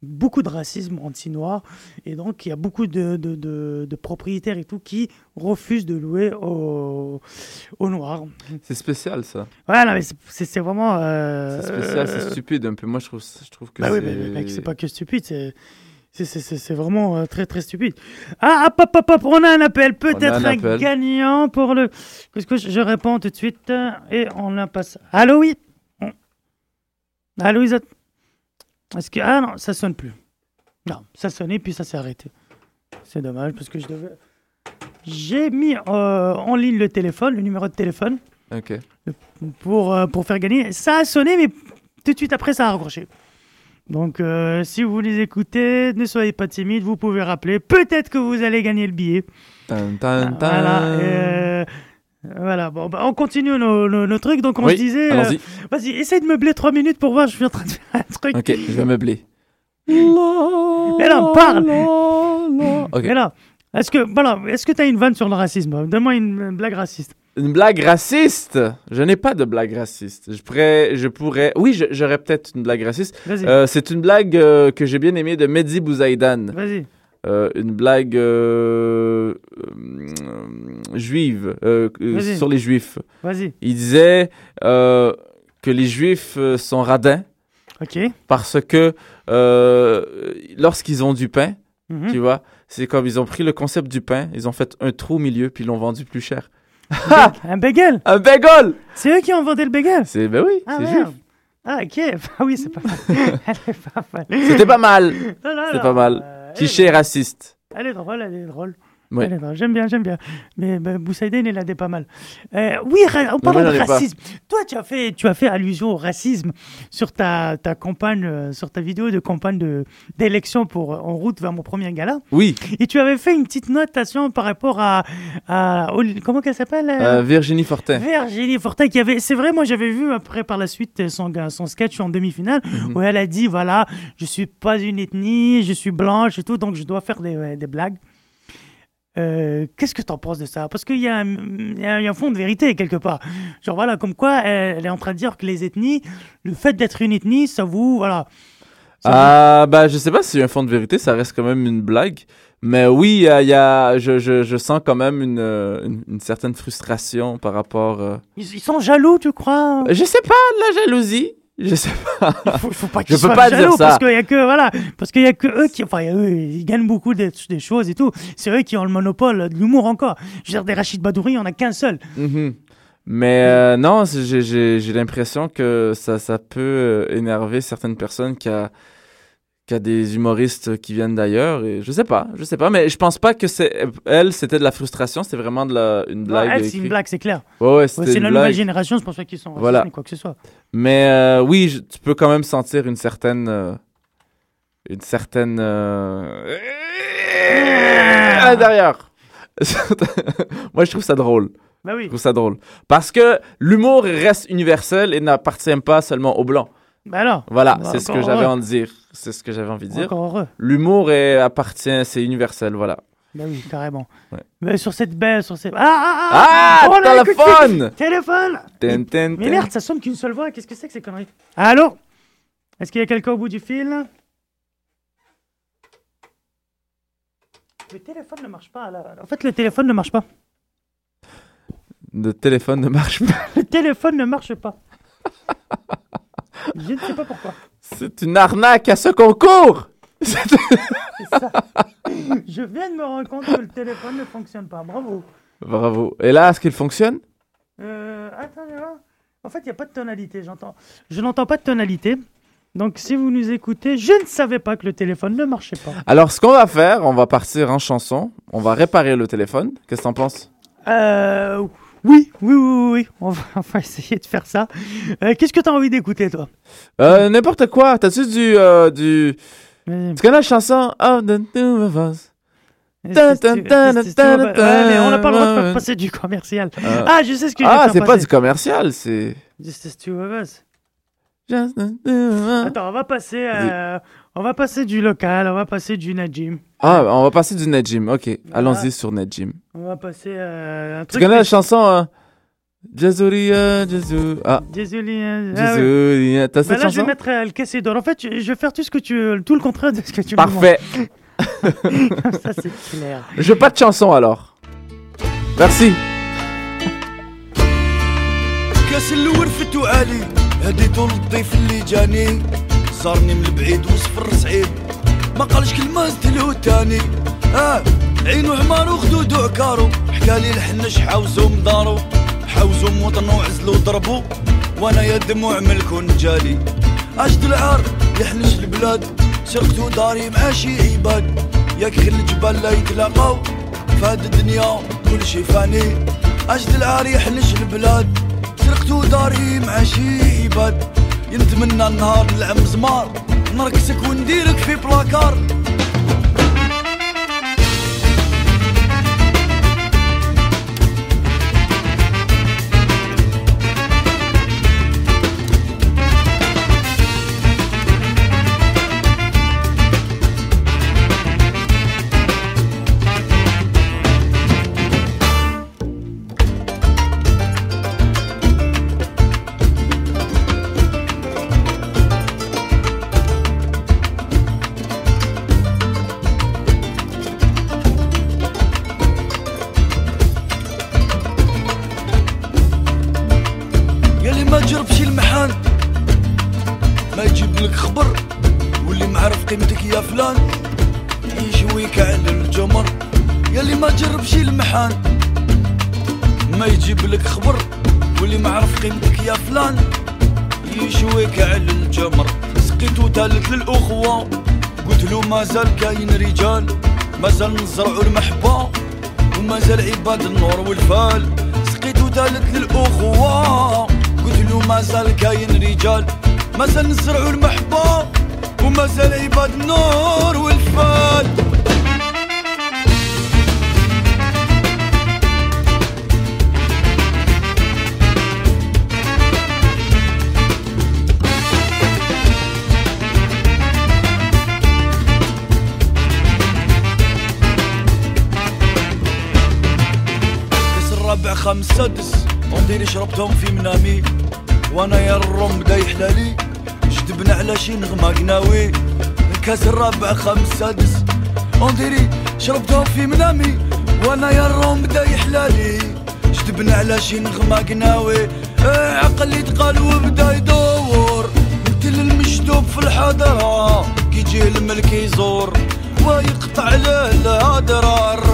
beaucoup de racisme anti-noir, et donc il y a beaucoup de, de, de- de propriétaires et tout qui refusent de louer aux, aux Noirs. C'est spécial, ça. Ouais, non, mais c'est- vraiment. euh, C'est spécial, c'est stupide un peu. Moi, je trouve, je trouve que bah oui, mais mec, c'est pas que stupide, c'est. C'est- vraiment euh, très très stupide. Ah, hop, hop, hop, hop, on a un appel, peut-être un gagnant pour le. Qu'est-ce que je, je réponds tout de suite? Et on la passe. Allô, oui? Allô, Isa Est-ce que. Ah non, ça sonne plus. Non, ça sonnait puis ça s'est arrêté. C'est dommage parce que je devais. J'ai mis euh, en ligne le téléphone, le numéro de téléphone Ok. pour, euh, pour faire gagner. Ça a sonné, mais tout de suite après, ça a raccroché. Donc, euh, si vous les écoutez, ne soyez pas timide, vous pouvez rappeler. Peut-être que vous allez gagner le billet. Tan, tan, tan. Voilà. euh, voilà, bon, bah, on continue nos, nos, nos trucs. Donc, on Oui, se disait. euh. Vas-y, essaye de meubler trois minutes pour voir. Je suis en train de faire un truc. Ok, je vais meubler. Mais là, parle Ok. Mais là, est-ce que voilà, est-ce que tu as une vanne sur le racisme? Donne-moi une blague raciste. Une blague raciste? Je n'ai pas de blague raciste. Je pourrais... Je pourrais... Oui, j'aurais peut-être une blague raciste. Euh, c'est une blague euh, que j'ai bien aimée de Mehdi Bouzaïdan. vas-y. Euh, une blague juive sur les juifs. Vas-y. Il disait que les juifs sont radins Ok. parce que lorsqu'ils ont du pain, Mhm. tu vois, c'est comme ils ont pris le concept du pain, ils ont fait un trou au milieu puis ils l'ont vendu plus cher. Un bagel Un bagel C'est eux qui ont inventé le bagel C'est ben oui, Ah, c'est merde. juif. Ah, ok. Ah oui, c'est pas mal. elle est pas mal. C'était pas mal. Non, non, C'est non, pas mal. euh, elle, Cliché raciste. elle est drôle, elle est drôle. Ouais. Drôle. J'aime bien, j'aime bien. Mais bah, Boussaïden, il a des pas mal. Euh, oui, en parlant moi, de racisme, toi, tu as fait, tu as fait allusion au racisme sur ta, ta campagne, euh, sur ta vidéo de campagne de- d'élection pour euh, En route vers mon premier gala. Oui, Et tu avais fait une petite notation par rapport à. à au- comment qu'elle s'appelle Virginie Fortin. Virginie Fortin qui avait, c'est vrai, moi j'avais vu après par la suite son, son sketch en demi-finale Mhm. où elle a dit voilà, je suis pas une ethnie, je suis blanche et tout, donc je dois faire des, des blagues. Euh, Qu'est-ce que tu en penses de ça? Parce qu'il y, a un- y a fond de vérité quelque part. Genre voilà, comme quoi elle, elle est en train de dire que les ethnies, le fait d'être une ethnie, ça vous. Voilà. Ah, bah, je sais pas si un fond de vérité, ça reste quand même une blague. Mais oui, il y a, il y a- je, je, je sens quand même une, euh, une, une certaine frustration par rapport. euh, Ils, ils sont jaloux, tu crois? Je sais pas, de la jalousie. Je sais pas. Il faut, faut pas Je qu'ils soient pas jaloux parce qu'il y a que voilà, parce qu'il y a que eux qui, enfin eux, ils gagnent beaucoup des, des choses et tout. C'est eux qui ont le monopole de l'humour encore. Je veux dire des Rachid Badouri, il y en a qu'un seul. Mhm. Mais euh, non, j'ai l'impression que ça, ça peut euh, énerver certaines personnes qui a, qui a des humoristes qui viennent d'ailleurs. Et je sais pas, je sais pas, mais je pense pas que c'est elle, c'était de la frustration, c'était vraiment de la, une blague. Ouais, elle, c'est une blague, c'est clair. Ouais, ouais, c'est la nouvelle génération, c'est pour ça qu'ils sont Voilà. quoi que ce soit. Mais euh, oui, je- tu peux quand même sentir une certaine. euh, une certaine. euh, à l'intérieur. Moi, je trouve ça drôle. Bah Je oui. trouve ça drôle. Parce que l'humour reste universel et n'appartient pas seulement aux blancs. Bah alors. Voilà, Bah, c'est ce que j'avais envie de dire. C'est ce que j'avais envie de dire. Encore heureux. L'humour est, appartient, c'est universel, voilà. Bah oui, carrément. Ouais. Mais sur cette baisse, sur ces. Ah ah Ah, On a écouté- téléphone Téléphone Tin, tin, Mais merde, ça sonne qu'une seule voix. Qu'est-ce que c'est que ces conneries? Allô? Est-ce qu'il y a quelqu'un au bout du fil? Le téléphone ne marche pas. Là. En fait, le téléphone ne marche pas. Le téléphone ne marche pas. Le téléphone ne marche pas. Je ne sais pas pourquoi. C'est une arnaque à ce concours ça. Je viens de me rendre compte que le téléphone ne fonctionne pas. Bravo. Bravo. Et là, est-ce qu'il fonctionne? Euh, attendez là. En fait, il n'y a pas de tonalité. J'entends. Je n'entends pas de tonalité. Donc, si vous nous écoutez, je ne savais pas que le téléphone ne marchait pas. Alors, ce qu'on va faire, on va partir en chanson. on va réparer le téléphone. Qu'est-ce que t'en penses? Euh, oui, oui, oui, oui. On va, on va essayer de faire ça. Euh, Qu'est-ce que t'as envie d'écouter, toi? Euh, N'importe quoi. T'as-tu du, euh, du... Tu connais la chanson Of the two of us ouais, on n'a pas le droit de faire passer du commercial. Ah, je sais ce que Ah, c'est pas du commercial, c'est... Just the two of us. Attends, on va passer, euh, on va passer du local, on va passer du Najim, Ah, on va passer du Nejim. Ok, allons-y sur Nejim. on va passer euh, un Tu truc. connais la chanson euh, Jazuria, Jazou... Ah, euh, ah. T'as Bah cette là, je vais mettre euh, le Cassidor. En fait, je vais faire tout ce que tu, tout le contraire de ce que tu demandes. Parfait. Comme ça, c'est clair. Je veux pas de chanson alors. Merci. هديتو للضيف اللي جاني زارني من البعيد وصفر سعيد ما قالش كلمة زدلو تاني. آه عينو عمارو خدودو عكارو. حكالي الحنش حاوزو مدارو. حاوزو موطنو عزلو ضربو. وأنا يا دموع ملكو نجالي عشت العار يحنش البلاد. سرقتو داري مع شي عباد. ياك خل الجبال لا يتلاقاو. فهاد الدنيا كل شي فاني. عشت العار يحنش البلاد. سرقتو داري مع شي عباد. ينتمنى النهار نلعب زمار. نركسك ونديرك في بلاكار. شي نغمة قناوي كاس الرابع خمس سادس. ونديري شربتهم في منامي. وأنا يا الروم بدا يحلالي. جدبنا على نغمة قناوي آه، عقلي تقال وبدا يدور. مثل المجدوب في الحضرة كي يجي الملك يزور. ويقطع له الهدرة.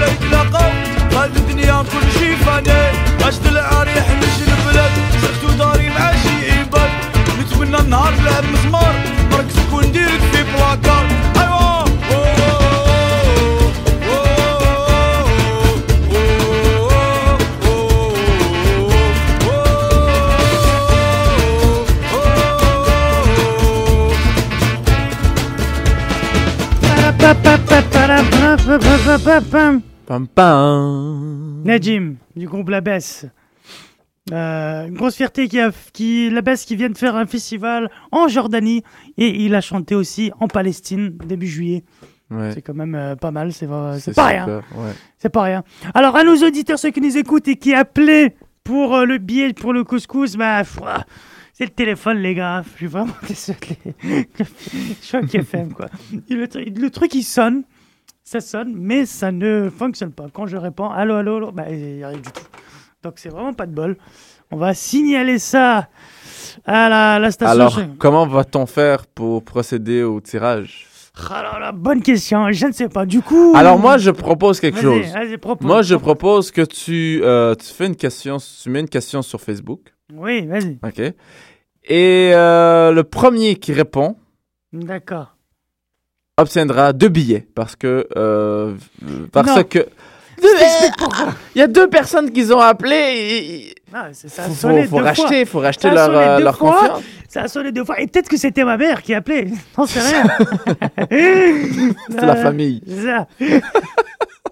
ليك لقوا غاد الدنيا كل شي فاني. عشت العار يحلش البلاد سرت داري مع شي ايباد نتمنى النهار نلعب مزمار مركزك ونديرك في بلاكار. ايوا Ba ba ba ba ba ba ba ba ba Pam pam. Najim, du groupe La Baisse. Euh, une grosse fierté qui, a, qui La Baisse qui vient de faire un festival en Jordanie et il a chanté aussi en Palestine début juillet. Ouais. C'est quand même euh, pas mal, c'est c'est pas rien. ouais. C'est pas rien. Alors à nos auditeurs, ceux qui nous écoutent et qui appelaient pour euh, le billet pour le couscous, bah ah, c'est le téléphone les gars. Je suis vraiment désolé. Choc FM quoi. Et Le, tru- le truc il sonne, ça sonne, mais ça ne fonctionne pas. Quand je réponds allô allô, allô bah il n'y a rien du tout. Donc c'est vraiment pas de bol. On va signaler ça à la, la station. Alors, comment va-t-on faire pour procéder au tirage? Ah là bonne question. Je ne sais pas. Du coup. Alors moi, je propose quelque chose. propose, Moi, je propose. propose que tu, euh, tu fais une question, tu mets une question sur Facebook, Oui, vas-y. ok Et euh, le premier qui répond D'accord. Obtiendra deux billets parce que euh, parce Non. que il y a deux personnes qui ont appelé. Et, Non, ça a faut, racheter, faut racheter a leur, euh, leur fois. confiance. Ça a sonné deux fois. Et peut-être que c'était ma mère qui appelait. Non, c'est rien. C'est la famille.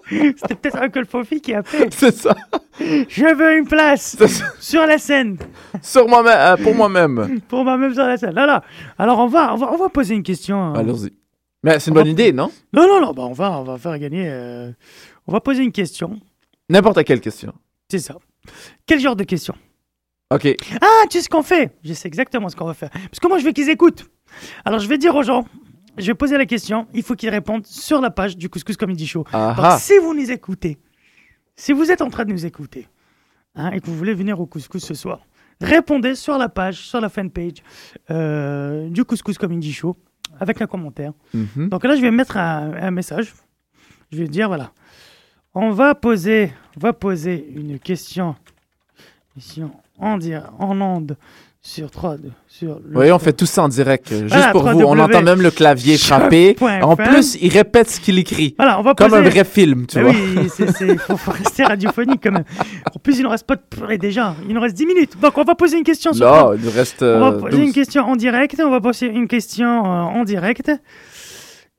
C'était peut-être Uncle Fofi qui appelait. C'est ça. Je veux une place sur la scène. Sur moi-même, euh, pour moi-même. Pour moi-même sur la scène. Là, là. Alors, on va, on va, on va poser une question. hein. Allons-y. Mais c'est une On va- bonne idée, non? Non, non, non. Bah, on, va, on va faire gagner. euh, On va poser une question. N'importe quelle question. C'est ça. Quel genre de question? Ok. Ah, tu sais ce qu'on fait? Je sais exactement ce qu'on va faire. Parce que moi, je veux qu'ils écoutent. Alors, je vais dire aux gens, je vais poser la question, il faut qu'ils répondent sur la page du Couscous Comedy Show. Ah Donc, ah. si vous nous écoutez, si vous êtes en train de nous écouter, hein, et que vous voulez venir au Couscous ce soir, répondez sur la page, sur la fanpage euh, du Couscous Comedy Show, avec un commentaire. Mhm. Donc là, je vais mettre un, un message. Je vais dire, voilà, on va poser, on va poser une question, question en, en onde sur 3, sur le Oui, on fait tout ça en direct. euh, Juste Voilà, pour vous. On 3W. entend même le clavier frapper. En plus, il répète ce qu'il écrit. Voilà, on va Comme poser... un vrai film, tu Ben vois. oui, c'est- faut, faut rester radiophonique quand même. En plus, il nous reste pas de... et déjà, il nous reste 10 minutes. Donc, on va poser une question sur... Là, il nous reste on va euh, poser une 12. question en direct. On va poser une question euh, en direct.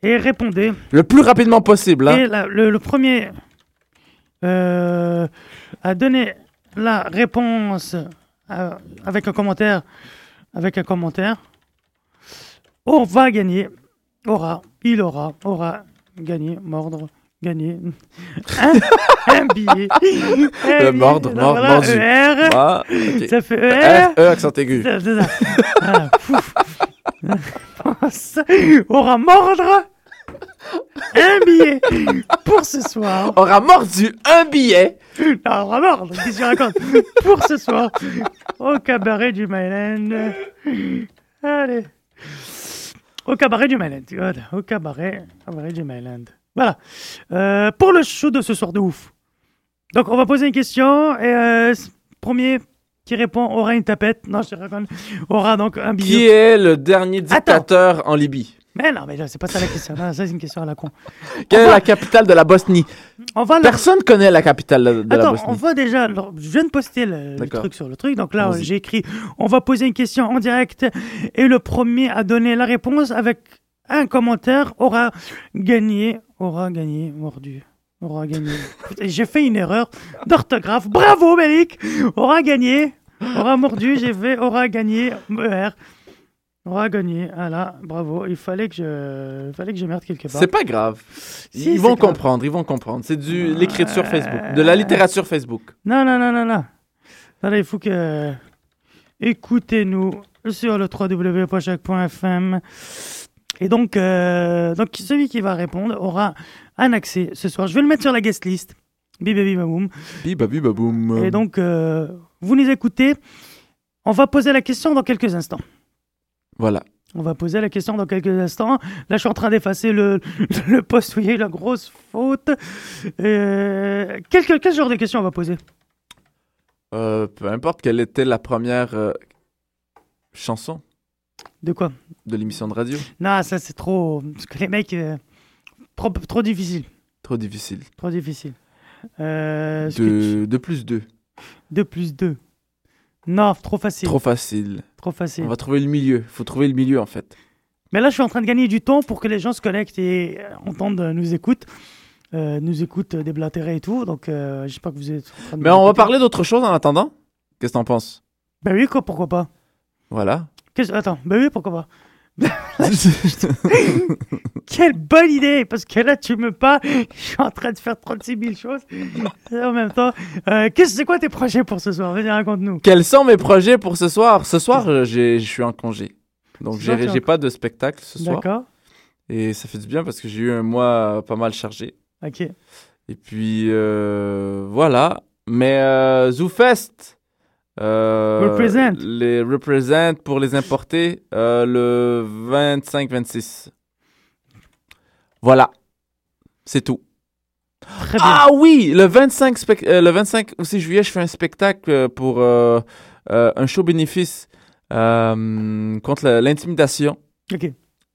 Et répondez. Le plus rapidement possible. hein. Et la- le, le premier euh, à donner la réponse euh, avec un commentaire, avec un commentaire, on va gagner, aura, il aura, aura gagné, mordre, gagné un, un billet. Un Le mordre, billet. mord- Voilà, mordu. ER, Ah, ça fait ER. E, accent aigu. Ça. Aura mordre un billet pour ce soir. Aura mordu un billet. Non, mordre, qu'est-ce que tu racontes Pour ce soir, au cabaret du Myland. Allez. Au cabaret du Myland. Au cabaret, cabaret du Myland. Voilà. Euh, pour le show de ce soir de ouf. Donc, on va poser une question et euh, premier qui répond aura une tapette. Non, je te raconte. Aura donc un billet. Qui est le dernier dictateur en Libye? Mais non, mais là, c'est pas ça la question. Non, ça, c'est une question à la con. Quelle On est va- la capitale de la Bosnie? On va Personne connaît la capitale de, de la Attends, Bosnie. on va déjà. alors, Je viens de poster le, truc sur le truc. Donc là, j'ai écrit on va poser une question en direct et le premier à donner la réponse avec un commentaire aura gagné. Aura gagné. Mordu. Aura gagné. J'ai fait une erreur d'orthographe. Bravo, Melik Aura gagné. Aura mordu. J'ai fait aura gagné. ER. Aura gagné. Voilà, bravo. Il fallait que je, il fallait que je merde quelque part. C'est pas grave. Si, ils vont grave. comprendre, ils vont comprendre. C'est du l'écriture Facebook, de la littérature Facebook. Non, non, non, non, non. Non, il faut que. Écoutez-nous sur le www.chaque.fm. Et donc, euh, donc, celui qui va répondre aura un accès ce soir. Je vais le mettre sur la guest list. Bibabi baboum. Bibabi baboum. Et donc, euh, vous nous écoutez. On va poser la question dans quelques instants. Voilà. On va poser la question dans quelques instants. Là, je suis en train d'effacer le, le post où il y a eu la grosse faute. Euh, quel, genre de questions on va poser? Euh, peu importe quelle était la première euh, chanson? De quoi? De l'émission de radio. Non, ça c'est trop. Parce que les mecs. euh, trop, trop difficile. Trop difficile. Trop difficile. De, plus 2. tu- deux plus 2. Non, trop facile. Trop facile. Trop facile. On va trouver le milieu. faut trouver le milieu en fait. Mais là, je suis en train de gagner du temps pour que les gens se connectent et entendent, euh, nous écoutent. Euh, nous écoutent euh, déblatérer et tout. Donc, euh, j'espère que vous êtes en train de Mais nous on va parler d'autre chose en attendant. Qu'est-ce que t'en penses? Ben oui, quoi, pourquoi pas Voilà. Qu'est-ce- Attends, ben oui, pourquoi pas Quelle bonne idée Parce que là, tu me pas. Je suis en train de faire 36 000 choses. Et en même temps, euh, qu'est-ce c'est quoi tes projets pour ce soir? Vas-y, raconte-nous. Quels sont mes projets pour ce soir? Ce soir, je suis en congé. Donc j'ai pas de spectacle ce soir. D'accord. Et ça fait du bien parce que j'ai eu un mois euh, pas mal chargé. Ok. Et puis euh, voilà. Mais euh, ZooFest. Euh, Represent. Les represent pour les importer euh, le 25-26. Voilà. C'est tout. Très bien. Ah oui, le 25, spec- euh, le 25 aussi juillet, je fais un spectacle pour euh, un show bénéfice contre l'intimidation. Ok.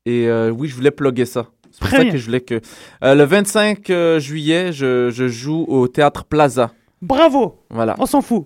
Et oui, je voulais plugger ça. C'est pour Très ça bien. que je voulais que... Le 25 euh, juillet, je, je joue au Théâtre Plaza. Bravo. Voilà. On s'en fout.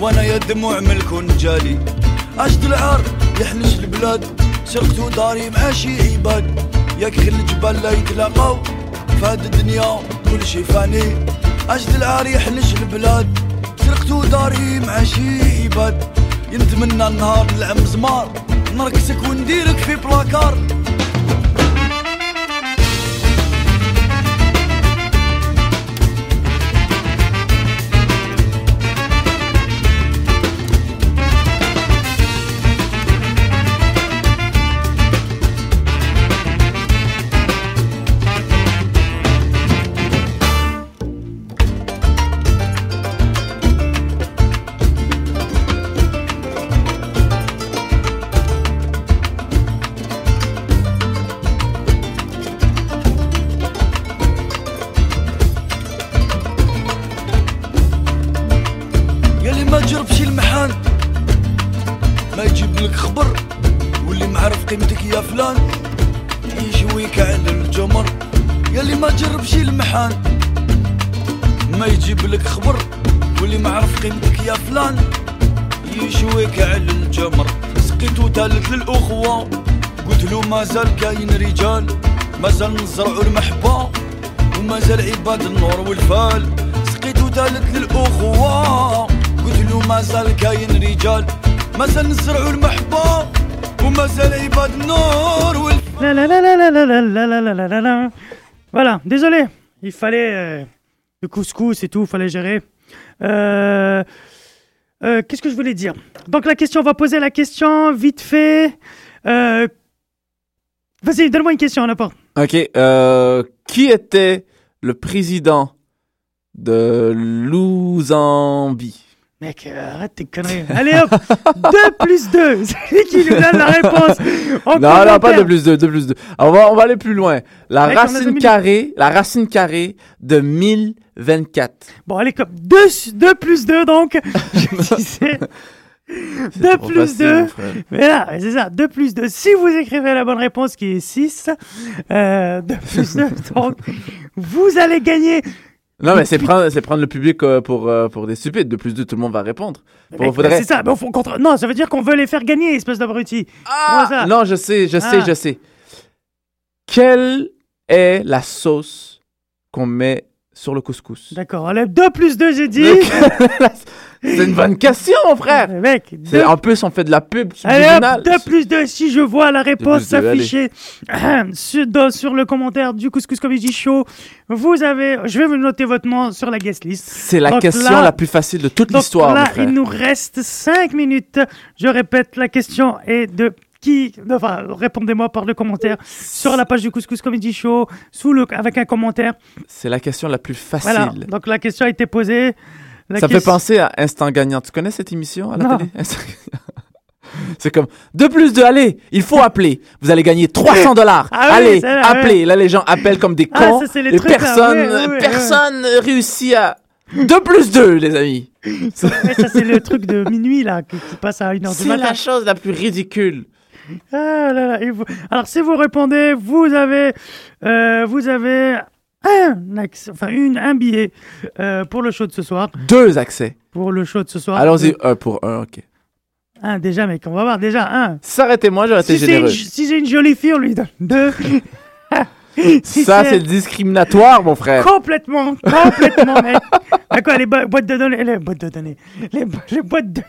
وأنا يا دموع ملكون جالي. اشد العار يحنش البلاد سرقتو داري مع شي عباد. ياك خل الجبال لا يتلاقاو فهاد الدنيا كل شي فاني. اشد العار يحنش البلاد سرقتو داري مع شي عباد. ينتمنى النهار نلعب زمار نركسك ونديرك في بلاكار. Il fallait euh, le couscous et tout, fallait gérer. Euh, euh, Qu'est-ce que je voulais dire? Donc la question, on va poser la question vite fait. Vas-y, donne-moi une question, n'importe. Ok. qui était le président de l'Ouzambie Mec, euh, arrête tes conneries. Allez hop 2 plus 2 C'est lui qui nous donne la réponse en Non, non, pas commentaire. de plus 2, 2 plus 2. On va, on va aller plus loin. La Mec, racine 2000. carrée, la racine carrée de 1024. Bon, allez, comme 2, 2 plus 2 donc. Je disais 2 trop plus facile, 2. mon frère. Mais là, c'est ça, 2 plus 2. Si vous écrivez la bonne réponse qui est 6, euh, 2 plus 2, donc vous allez gagner. Non, mais c'est prendre, c'est prendre le public euh, pour, euh, pour des stupides. De plus 2, tout le monde va répondre. Bon, Mec, faudrait- C'est ça, mais on faut contre... non, ça veut dire qu'on veut les faire gagner, espèce d'abruti. Ah, Comment ça? Non, je sais, je sais, Ah. je sais. Quelle est la sauce qu'on met sur le couscous D'accord, allez, 2 plus 2, j'ai dit. C'est une bonne question, mon frère. Mec, C'est- deux- En plus, on fait de la pub Allez subliminale. hop, 2 plus 2, si je vois la réponse s'afficher sur, le commentaire du Couscous Comedy Show, vous avez, je vais vous noter votre nom sur la guest list. C'est la Donc question là- la plus facile de toute l'histoire, là, mon frère. il nous reste 5 minutes. Je répète, la question est de qui Enfin, répondez-moi par le commentaire sur la page du Couscous Comedy Show, sous le, avec un commentaire. C'est la question la plus facile. Voilà. Donc la question a été posée. La Ça me fait penser à Instant Gagnant. Tu connais cette émission à la Non. télé? C'est comme 2 plus 2, allez, il faut appeler. Vous allez gagner 300 dollars. Ah oui, allez, celle-là, appelez. Là, les gens appellent comme des Ah, cons. ça, c'est les et trucs, là. personne, personne réussit à. 2 plus 2, les amis. Ça, c'est le truc de minuit, là, qui, passe à 1h du C'est matin. la chose la plus ridicule. Ah là là, et vous- Alors, si vous répondez, vous avez, euh, vous avez un, accès- enfin, une, un billet euh, pour le show de ce soir. Deux accès. Pour le show de ce soir. Allons-y, un pour un, ok. Un, déjà, mec, on va voir, déjà, un. S'arrêtez-moi, j'aurais été Si c'est une, généreux. si c'est une jolie fille, on lui donne deux. Si Ça, c'est discriminatoire, mon frère. Complètement, complètement, mec. À quoi, les bo- boîtes de données, les boîtes de données, les, bo- les boîtes de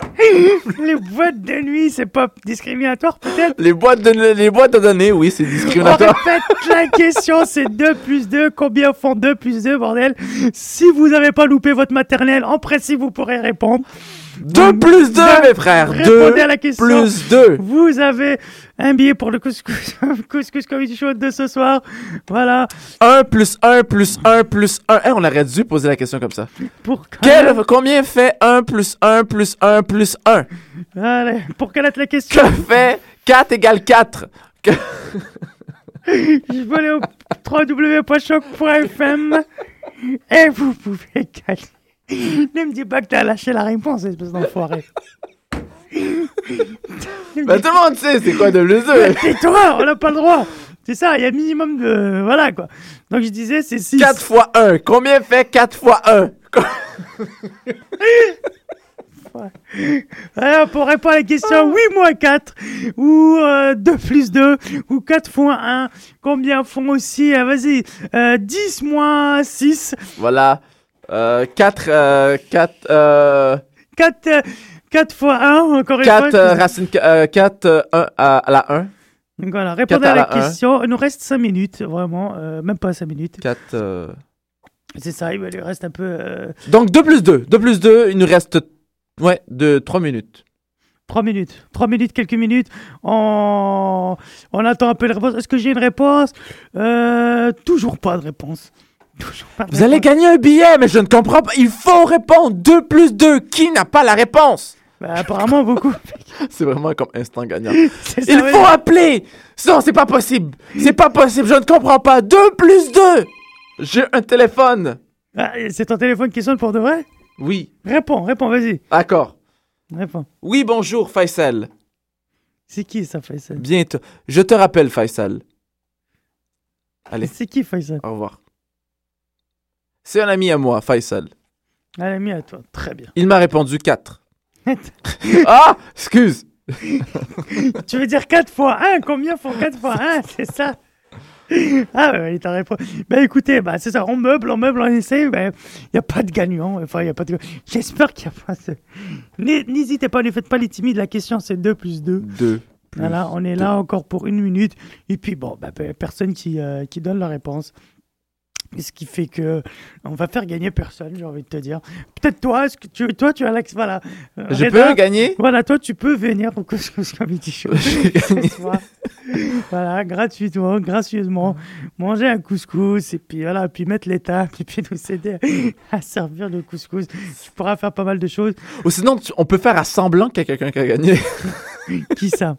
Les boîtes de nuit, c'est pas discriminatoire peut-être? Les boîtes de, les boîtes données, oui, c'est discriminatoire. répète la question, c'est 2 plus 2. Combien font 2 plus 2, bordel? Si vous n'avez pas loupé votre maternelle, en principe, vous pourrez répondre. 2 plus 2, Vous mes frères. Répondez 2 à la question. plus 2. Vous avez un billet pour le couscous, couscous comedy show de ce soir. Voilà. 1 plus 1 plus 1 plus 1. Eh, on aurait dû poser la question comme ça. Pour Quel, combien fait 1 plus 1 plus 1 plus 1 Allez, pour connaître la question, Que fait 4 égale 4 Que- je vais aller au www.choc.fm et vous pouvez gagner. Ne me dis pas que t'as lâché la réponse, espèce d'enfoiré. Ben, tout le monde sait c'est quoi 2 plus 2. Tais-toi, on n'a pas le droit. C'est ça, il y a minimum de... Voilà, quoi. Donc, je disais, c'est 6. 4 fois 1. Combien fait 4 fois 1 Alors, pour répondre à la question 8 moins 4, ou euh, 2 plus 2, ou 4 fois 1, combien font aussi, euh, vas-y, euh, 10 moins 6, Voilà. Euh, 4, euh, 4, euh, 4, euh, 4 fois 1, encore une 4 fois. euh, racine, euh, 4, euh, 1 à, à la 1. Donc voilà, répondez à à la la question. Il nous reste 5 minutes, vraiment, euh, même pas 5 minutes. 4, euh... C'est ça, il lui reste un peu... euh, Donc 2 plus 2. 2 plus 2, il nous reste, ouais, de 3 minutes. 3 minutes. 3 minutes, quelques minutes. On, on attend un peu les réponses. Est-ce que j'ai une réponse? Euh, Toujours pas de réponse. Vous allez gagner un billet, mais je ne comprends pas. Il faut répondre. 2 plus 2. Qui n'a pas la réponse? Bah, apparemment, beaucoup. C'est vraiment comme instant gagnant. Il faut appeler. Non, c'est pas possible. C'est pas possible. Je ne comprends pas. 2 plus 2. J'ai un téléphone. Ah, c'est ton téléphone qui sonne pour de vrai? Oui. Réponds, réponds, vas-y. D'accord. Réponds. Oui, bonjour, Faisal. C'est qui ça, Faisal? Bientôt. Je te rappelle, Faisal. Allez, C'est qui, Faisal? Au revoir. C'est un ami à moi, Faisal. Allez, mis à toi. Très bien. Il m'a répondu 4. ah, excuse. tu veux dire 4 fois 1 Combien font 4 fois 1 C'est ça Ah ouais, il t'a répondu. Bah écoutez, bah, c'est ça, on meuble, on meuble, on essaie. Il n'y a pas de gagnant. Enfin, il a pas de... J'espère qu'il n'y a pas de... N'hé- N'hésitez pas, ne faites pas les timides. La question, c'est 2 plus 2. 2. Voilà, on est là encore pour une minute. Et puis, bon, bah, pe- personne qui, euh, qui donne la réponse. Ce qui fait que on va faire gagner personne, j'ai envie de te dire. Peut-être toi, est-ce que tu, toi, tu as l'accès. Voilà. Euh, Je Reda, peux gagner? Voilà, toi, tu peux venir au Couscous Comedy Show. Voilà, gratuitement, gracieusement, manger un couscous et puis voilà, puis mettre l'étape et puis nous aider à servir le couscous. Tu pourras faire pas mal de choses. Ou sinon, on peut faire à semblant qu'il y a quelqu'un qui a gagné. Qui ça?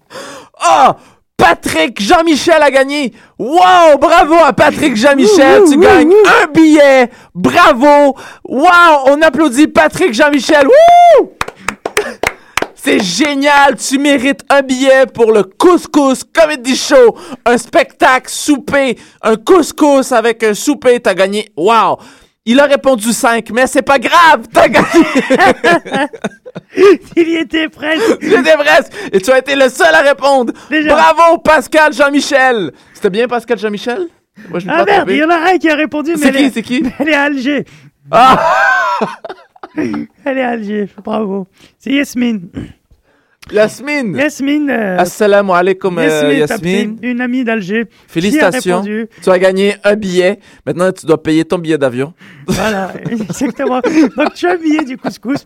Oh Patrick Jean-Michel a gagné! Wow! Bravo à Patrick Jean-Michel! Tu gagnes un billet! Bravo! Wow! On applaudit Patrick Jean-Michel! Wouh! C'est génial! Tu mérites un billet pour le Couscous Comedy Show! Un spectacle souper! Un couscous avec un souper! T'as gagné! Wow! Il a répondu 5, mais c'est pas grave! T'as gagné! Il y était presque. J'étais presque! Et tu as été le seul à répondre! Déjà. Bravo, Pascal Jean-Michel! C'était bien, Pascal Jean-Michel? Moi, je l'ai Ah merde, trouvé. il y en a un qui a répondu, mais C'est qui, est- c'est qui? Elle est à Alger. Ah! Elle est à Alger, bravo. C'est Yasmine. Yasmine! Yasmine. euh, Assalamu alaikum, euh, Yasmine, Yasmine. Une amie d'Alger. Félicitations. Qui a répondu. Tu as gagné un billet. Maintenant, tu dois payer ton billet d'avion. Voilà, exactement. Donc tu as un billet du couscous.